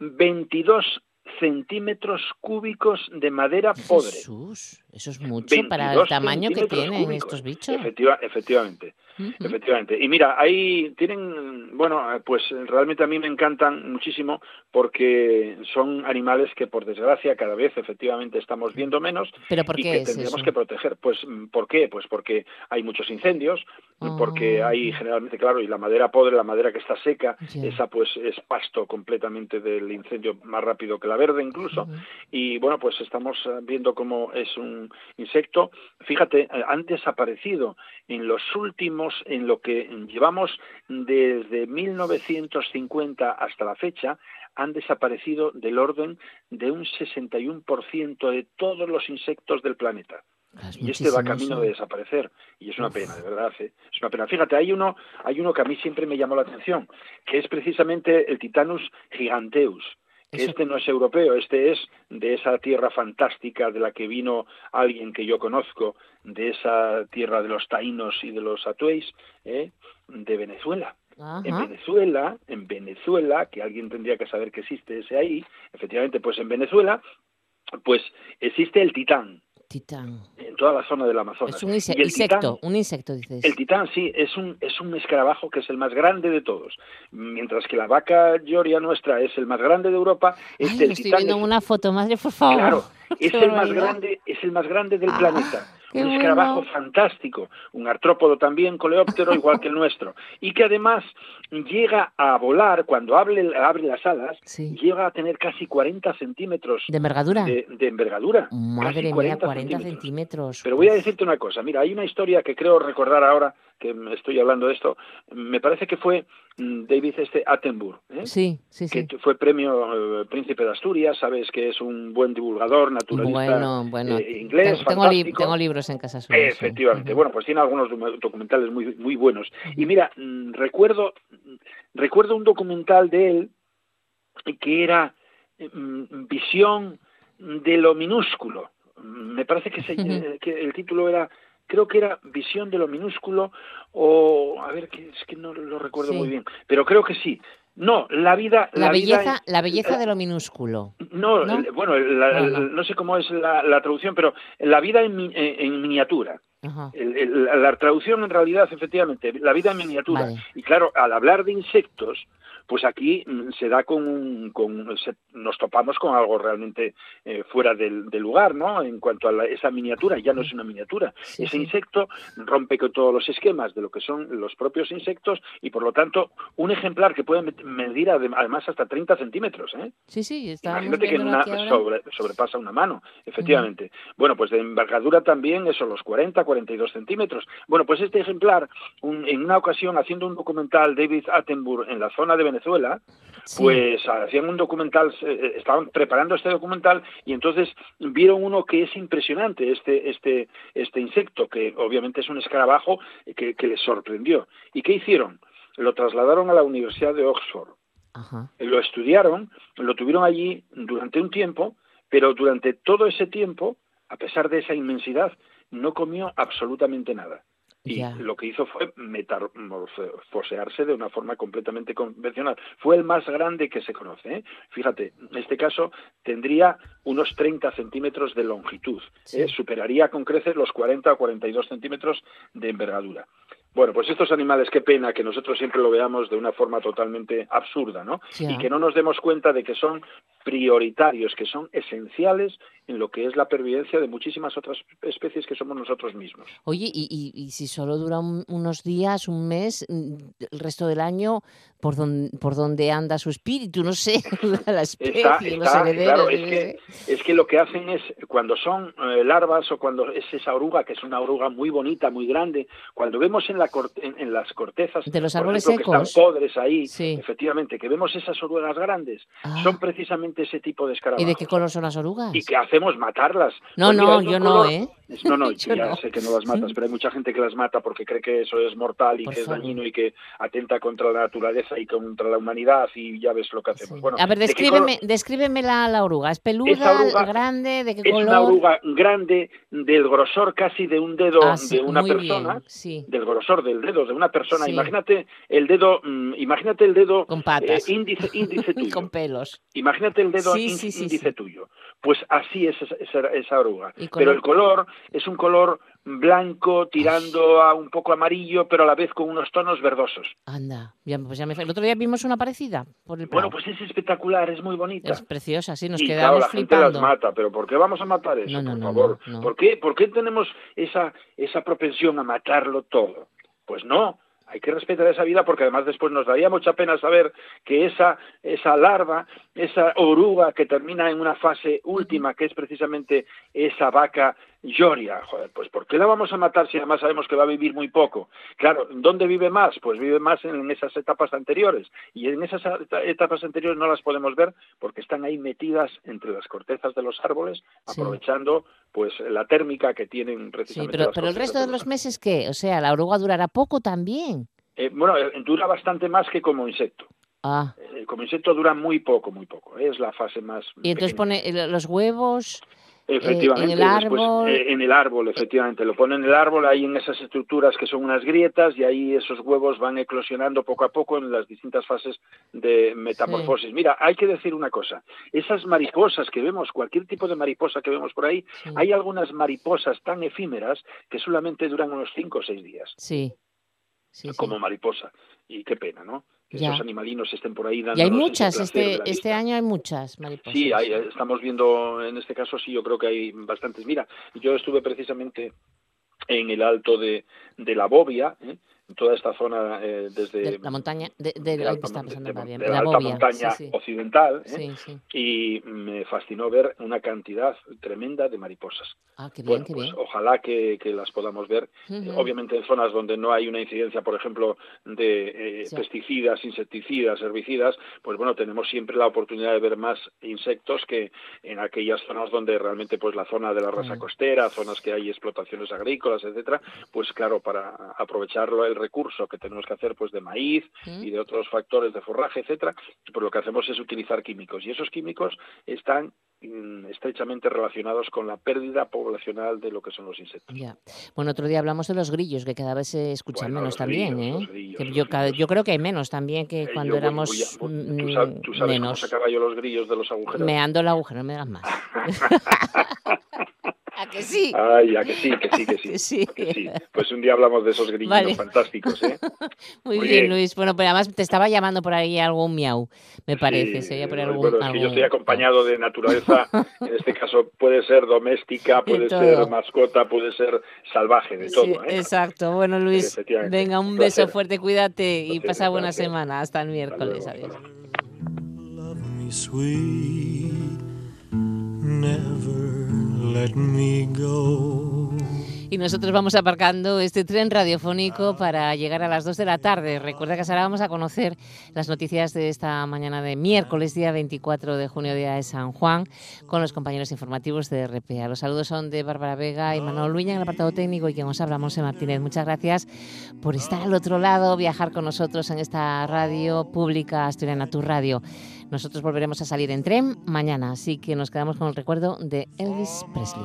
H: 22 centímetros cúbicos de madera podre.
A: Jesús, Eso es mucho para el
H: 22
A: tamaño que tienen
H: cúbicos.
A: estos bichos.
H: Efectiva- efectivamente. Efectivamente. Y mira, ahí tienen, bueno, eh, pues realmente a mí me encantan muchísimo porque son animales que por desgracia cada vez efectivamente estamos viendo menos
A: ¿Pero por
H: y
A: qué
H: que
A: es
H: tendremos
A: eso?
H: que proteger. Pues, mm, ¿por qué? Pues porque hay muchos incendios, porque
A: Ah.
H: hay generalmente, claro, y la madera podre, la madera que está seca, esa pues es pasto completamente del incendio más rápido que la verde incluso. Y bueno, pues estamos eh, viendo cómo es un insecto. Fíjate, eh, han desaparecido en los últimos, en lo que llevamos desde 1950 hasta la fecha, han desaparecido del orden de un 61% de todos los insectos del planeta.
A: Ah, es
H: Y este va camino de desaparecer. Y es una pena, de verdad. ¿eh? Es una pena. Fíjate, hay uno, hay uno que a mí siempre me llamó la atención, que es precisamente el Titanus giganteus.
A: Eso-
H: este no es europeo, este es de esa tierra fantástica de la que vino alguien que yo conozco, de esa tierra de los taínos y de los atuéis, ¿eh? de Venezuela. En. Venezuela, en Venezuela, que alguien tendría que saber que existe ese ahí, efectivamente, pues en Venezuela, pues existe el titán
A: Titán.
H: en toda la zona del Amazonas.
A: Es un inse- insecto,
H: titán-
A: un insecto, dices.
H: el titán, sí, es un, es un escarabajo que es el más grande de todos. Mientras que la vaca lloria nuestra es el más grande de Europa,
A: Ay,
H: este el
A: estoy
H: titán
A: viendo
H: es-
A: una foto, madre, por favor.
H: Claro, es el más grande, es el más grande del
A: Ah,
H: planeta.
A: Qué
H: Un escarabajo
A: bueno.
H: fantástico, un artrópodo también, coleóptero, igual que el nuestro. Y que además llega a volar, cuando abre, abre las alas,
A: Sí.
H: llega a tener casi 40 centímetros
A: ¿De envergadura?
H: de, de envergadura.
A: Madre
H: casi
A: mía,
H: 40
A: 40
H: centímetros.
A: centímetros.
H: Pero voy a decirte una cosa, mira, hay una historia que creo recordar ahora, que estoy hablando de esto, me parece que fue mm, David este Attenborough, ¿eh?
A: Sí, sí,
H: que
A: sí.
H: t- fue premio eh, Príncipe de Asturias, sabes que es un buen divulgador, naturalista
A: Bueno, bueno.
H: eh, inglés,
A: Ten- tengo, li- tengo libros en casa sí.
H: Efectivamente, bueno, pues tiene algunos docu- documentales muy muy buenos. Y mira, mm, recuerdo recuerdo un documental de él que era mm, visión de lo minúsculo. Mm, Me parece que, se- eh, que el título era creo que era visión de lo minúsculo o a ver que es que no lo recuerdo
A: Sí.
H: muy bien, pero creo que sí. No, la vida
A: La, belleza, la belleza
H: eh,
A: de lo minúsculo.
H: no,
A: ¿No?
H: bueno, la-
A: no.
H: no sé cómo es la, traducción, pero la vida en, mi- en- en miniatura.
A: Ajá.
H: El- el- la, la traducción en realidad, efectivamente, la vida en miniatura.
A: Vale.
H: Y claro, al hablar de insectos, pues aquí mm, se da con, con se- nos topamos con algo realmente eh, fuera del, del lugar, ¿no? En cuanto a la- esa miniatura, ya no es una miniatura.
A: Sí,
H: Ese
A: sí.
H: insecto rompe con todos los esquemas de lo que son los propios insectos y por lo tanto un ejemplar que puede medir adem- además hasta 30 centímetros, ¿eh?
A: Sí, sí, estábamos
H: Imagínate que una sobre- sobrepasa una mano, efectivamente. Bueno, pues de envergadura también, eso, los 40, 42 centímetros. Bueno, pues este ejemplar, un- en una ocasión, haciendo un documental, David Attenborough, en la zona de Venezuela,
A: Sí.
H: pues hacían un documental, eh, estaban preparando este documental y entonces vieron uno que es impresionante, este, este, este insecto, que obviamente es un escarabajo eh, que, que les sorprendió. ¿Y qué hicieron? Lo trasladaron a la Universidad de Oxford
A: Ajá.
H: lo estudiaron, lo tuvieron allí durante un tiempo, pero durante todo ese tiempo, a pesar de esa inmensidad, no comió absolutamente nada. Y lo que hizo fue metamorfosearse de una forma completamente convencional. Fue el más grande que se conoce. ¿eh? Fíjate, en este caso tendría unos 30 centímetros de longitud.
A: Sí.
H: ¿eh? Superaría con creces los 40 o 42 centímetros de envergadura. Bueno, pues estos animales, qué pena que nosotros siempre lo veamos de una forma totalmente absurda, ¿no? Y que no nos demos cuenta de que son prioritarios, que son esenciales en lo que es la pervivencia de muchísimas otras especies que somos nosotros mismos.
A: Oye, y, y- y si solo dura un- unos días, un mes, mm, el resto del año, ¿por dónde, por dónde anda su espíritu? No sé, la especie,
H: Está,
A: los
H: está,
A: herederos.
H: claro, es que,
A: sé.
H: es que lo que hacen es, cuando son eh, larvas o cuando es esa oruga, que es una oruga muy bonita, muy grande, cuando vemos en, la corte- en, en las cortezas
A: De los
H: por
A: árboles
H: ejemplo,
A: secos.
H: que están podres ahí,
A: Sí.
H: efectivamente, que vemos esas orugas grandes,
A: Ah.
H: son precisamente ese tipo de
A: ¿Y
H: escarabajos.
A: de qué color son las orugas?
H: ¿Y qué hacemos? ¿Matarlas?
A: No,
H: Pues
A: no,
H: es
A: yo no, ¿eh?
H: Es- No, no,
A: Yo
H: ya
A: no.
H: sé que no las matas, pero hay mucha gente que las mata porque cree que eso es mortal y
A: Por
H: que es dañino y que atenta contra la naturaleza y contra la humanidad y ya ves lo que hacemos. Bueno,
A: A ver,
H: ¿de qué
A: descríbeme, descríbeme la, la oruga. ¿Es peluda,
H: oruga
A: grande, de qué
H: Es
A: color?
H: una oruga grande del grosor casi de un dedo
A: Ah, sí,
H: de una persona,
A: bien, sí.
H: del grosor del dedo de una persona. Imagínate el dedo, mm, imagínate el dedo
A: Con patas.
H: eh, índice, índice tuyo.
A: Con pelos.
H: Imagínate el dedo
A: Sí,
H: ín-
A: sí, sí,
H: índice tuyo. Pues así es esa, esa- oruga.
A: ¿Y
H: Pero el color es un color blanco tirando a un poco amarillo, pero a la vez con unos tonos verdosos.
A: Anda, ya, pues ya me... El otro día vimos una parecida por el
H: Bueno, pues es espectacular, es muy bonita.
A: Es preciosa, sí, nos
H: y claro,
A: quedamos
H: la gente
A: flipando.
H: las mata, pero ¿por qué vamos a matar eso?
A: No, no,
H: por
A: no,
H: favor. ¿Por, qué, ¿Por qué tenemos esa, esa propensión a matarlo todo? Pues no, hay que respetar esa vida porque además después nos daría mucha pena saber que esa, esa larva, esa oruga que termina en una fase última, que es precisamente esa vaca lloria, joder, pues ¿por qué la vamos a matar si además sabemos que va a vivir muy poco? Claro, ¿dónde vive más? Pues vive más en esas etapas anteriores y en esas eta- etapas anteriores no las podemos ver porque están ahí metidas entre las cortezas de los árboles,
A: Sí.
H: aprovechando pues la térmica que tienen
A: Sí,
H: precisamente
A: pero,
H: las
A: pero el resto de los meses, ¿qué? O sea, la oruga durará poco también.
H: Eh, bueno, eh, dura bastante más que como insecto.
A: Ah,
H: Eh, como insecto dura muy poco, muy poco. eh, Es la fase más.
A: y entonces
H: pequeña.
A: pone el- los huevos...
H: Efectivamente,
A: en el
H: después,
A: árbol.
H: eh, en el árbol, efectivamente, lo pone en el árbol, ahí en esas estructuras que son unas grietas y ahí esos huevos van eclosionando poco a poco en las distintas fases de metamorfosis. Mira, hay que decir una cosa, esas mariposas que vemos, cualquier tipo de mariposa que vemos por ahí,
A: Sí.
H: hay algunas mariposas tan efímeras que solamente duran unos cinco o seis días,
A: Sí. Sí, sí.
H: como mariposa. Y qué pena, ¿no? Que
A: Ya.
H: esos animalinos estén por ahí dando
A: Y hay muchas, este, este año hay muchas mariposas.
H: Sí, hay- eh, estamos viendo en este caso, sí, yo creo que hay bastantes. Mira, yo estuve precisamente en el alto de, de la Bobia, ¿eh? Toda esta zona eh, desde
A: De la montaña, de,
H: alta
A: bien,
H: la alta
A: bobia,
H: montaña
A: sí, sí.
H: occidental ¿eh?
A: Sí,
H: y me fascinó ver una cantidad tremenda de mariposas.
A: Ah, qué bien,
H: Bueno,
A: qué
H: pues
A: bien.
H: ojalá que, que las podamos ver. Eh. Obviamente en zonas donde no hay una incidencia, por ejemplo, de eh, pesticidas, insecticidas, herbicidas, pues bueno, tenemos siempre la oportunidad de ver más insectos que en aquellas zonas donde realmente pues la zona de la raza
A: Mm.
H: costera, zonas que hay explotaciones agrícolas, etcétera, pues claro, para aprovecharlo el recurso que tenemos que hacer pues de maíz
A: ¿Mm?
H: y de otros factores de forraje, etcétera, pues lo que hacemos es utilizar químicos y esos químicos están mm, estrechamente relacionados con la pérdida poblacional de lo que son los insectos.
A: Ya. Bueno, otro día hablamos de los grillos, que cada vez se escuchan
H: Bueno,
A: menos también,
H: grillos,
A: ¿eh?
H: grillos,
A: Que yo, creo que hay menos también que
H: Eh,
A: cuando
H: yo
A: éramos mm,
H: ¿tú, sabes, tú sabes cómo
A: menos.
H: sacaba yo los grillos de los agujeros?
A: Meando el agujero, no me digas más. ¿A que sí?
H: Ay, ya que sí, que sí, que sí.
A: Que sí.
H: que sí. Pues un día hablamos de esos grillos
A: Vale.
H: fantásticos, ¿eh?
A: Muy,
H: Muy
A: bien,
H: bien.
A: Luis. Bueno, pero además te estaba llamando por ahí algún miau, me parece.
H: Sí,
A: se oía por
H: bueno,
A: algún,
H: es que yo
A: algún-
H: estoy acompañado de naturaleza, en este caso puede ser doméstica, puede ser mascota, puede ser salvaje, de todo,
A: Sí,
H: ¿eh?
A: exacto. Bueno, Luis, venga, un
H: Un
A: beso
H: placer.
A: fuerte, cuídate y
H: placer,
A: pasa buena
H: gracias.
A: semana. Hasta el miércoles.
H: luego,
A: Adiós.
G: Sweet, never let me go.
A: Y nosotros vamos aparcando este tren radiofónico para llegar a las 2 de la tarde. Recuerda que ahora vamos a conocer las noticias de esta mañana de miércoles, día 24 de junio, día de San Juan, con los compañeros informativos de RPA. Los saludos son de Bárbara Vega y Manuel Luña en el apartado técnico y quien os habla, Monse Martínez. Muchas gracias por estar al otro lado, viajar con nosotros en esta radio pública asturiana, tu radio. Nosotros volveremos a salir en tren mañana, así que nos quedamos con el recuerdo de Elvis Presley.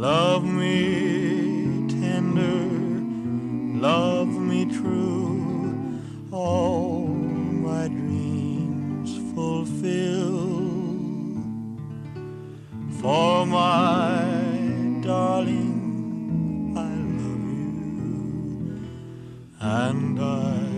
G: Love me tender, love me true, all my dreams fulfill. For my darling, I love you, and I.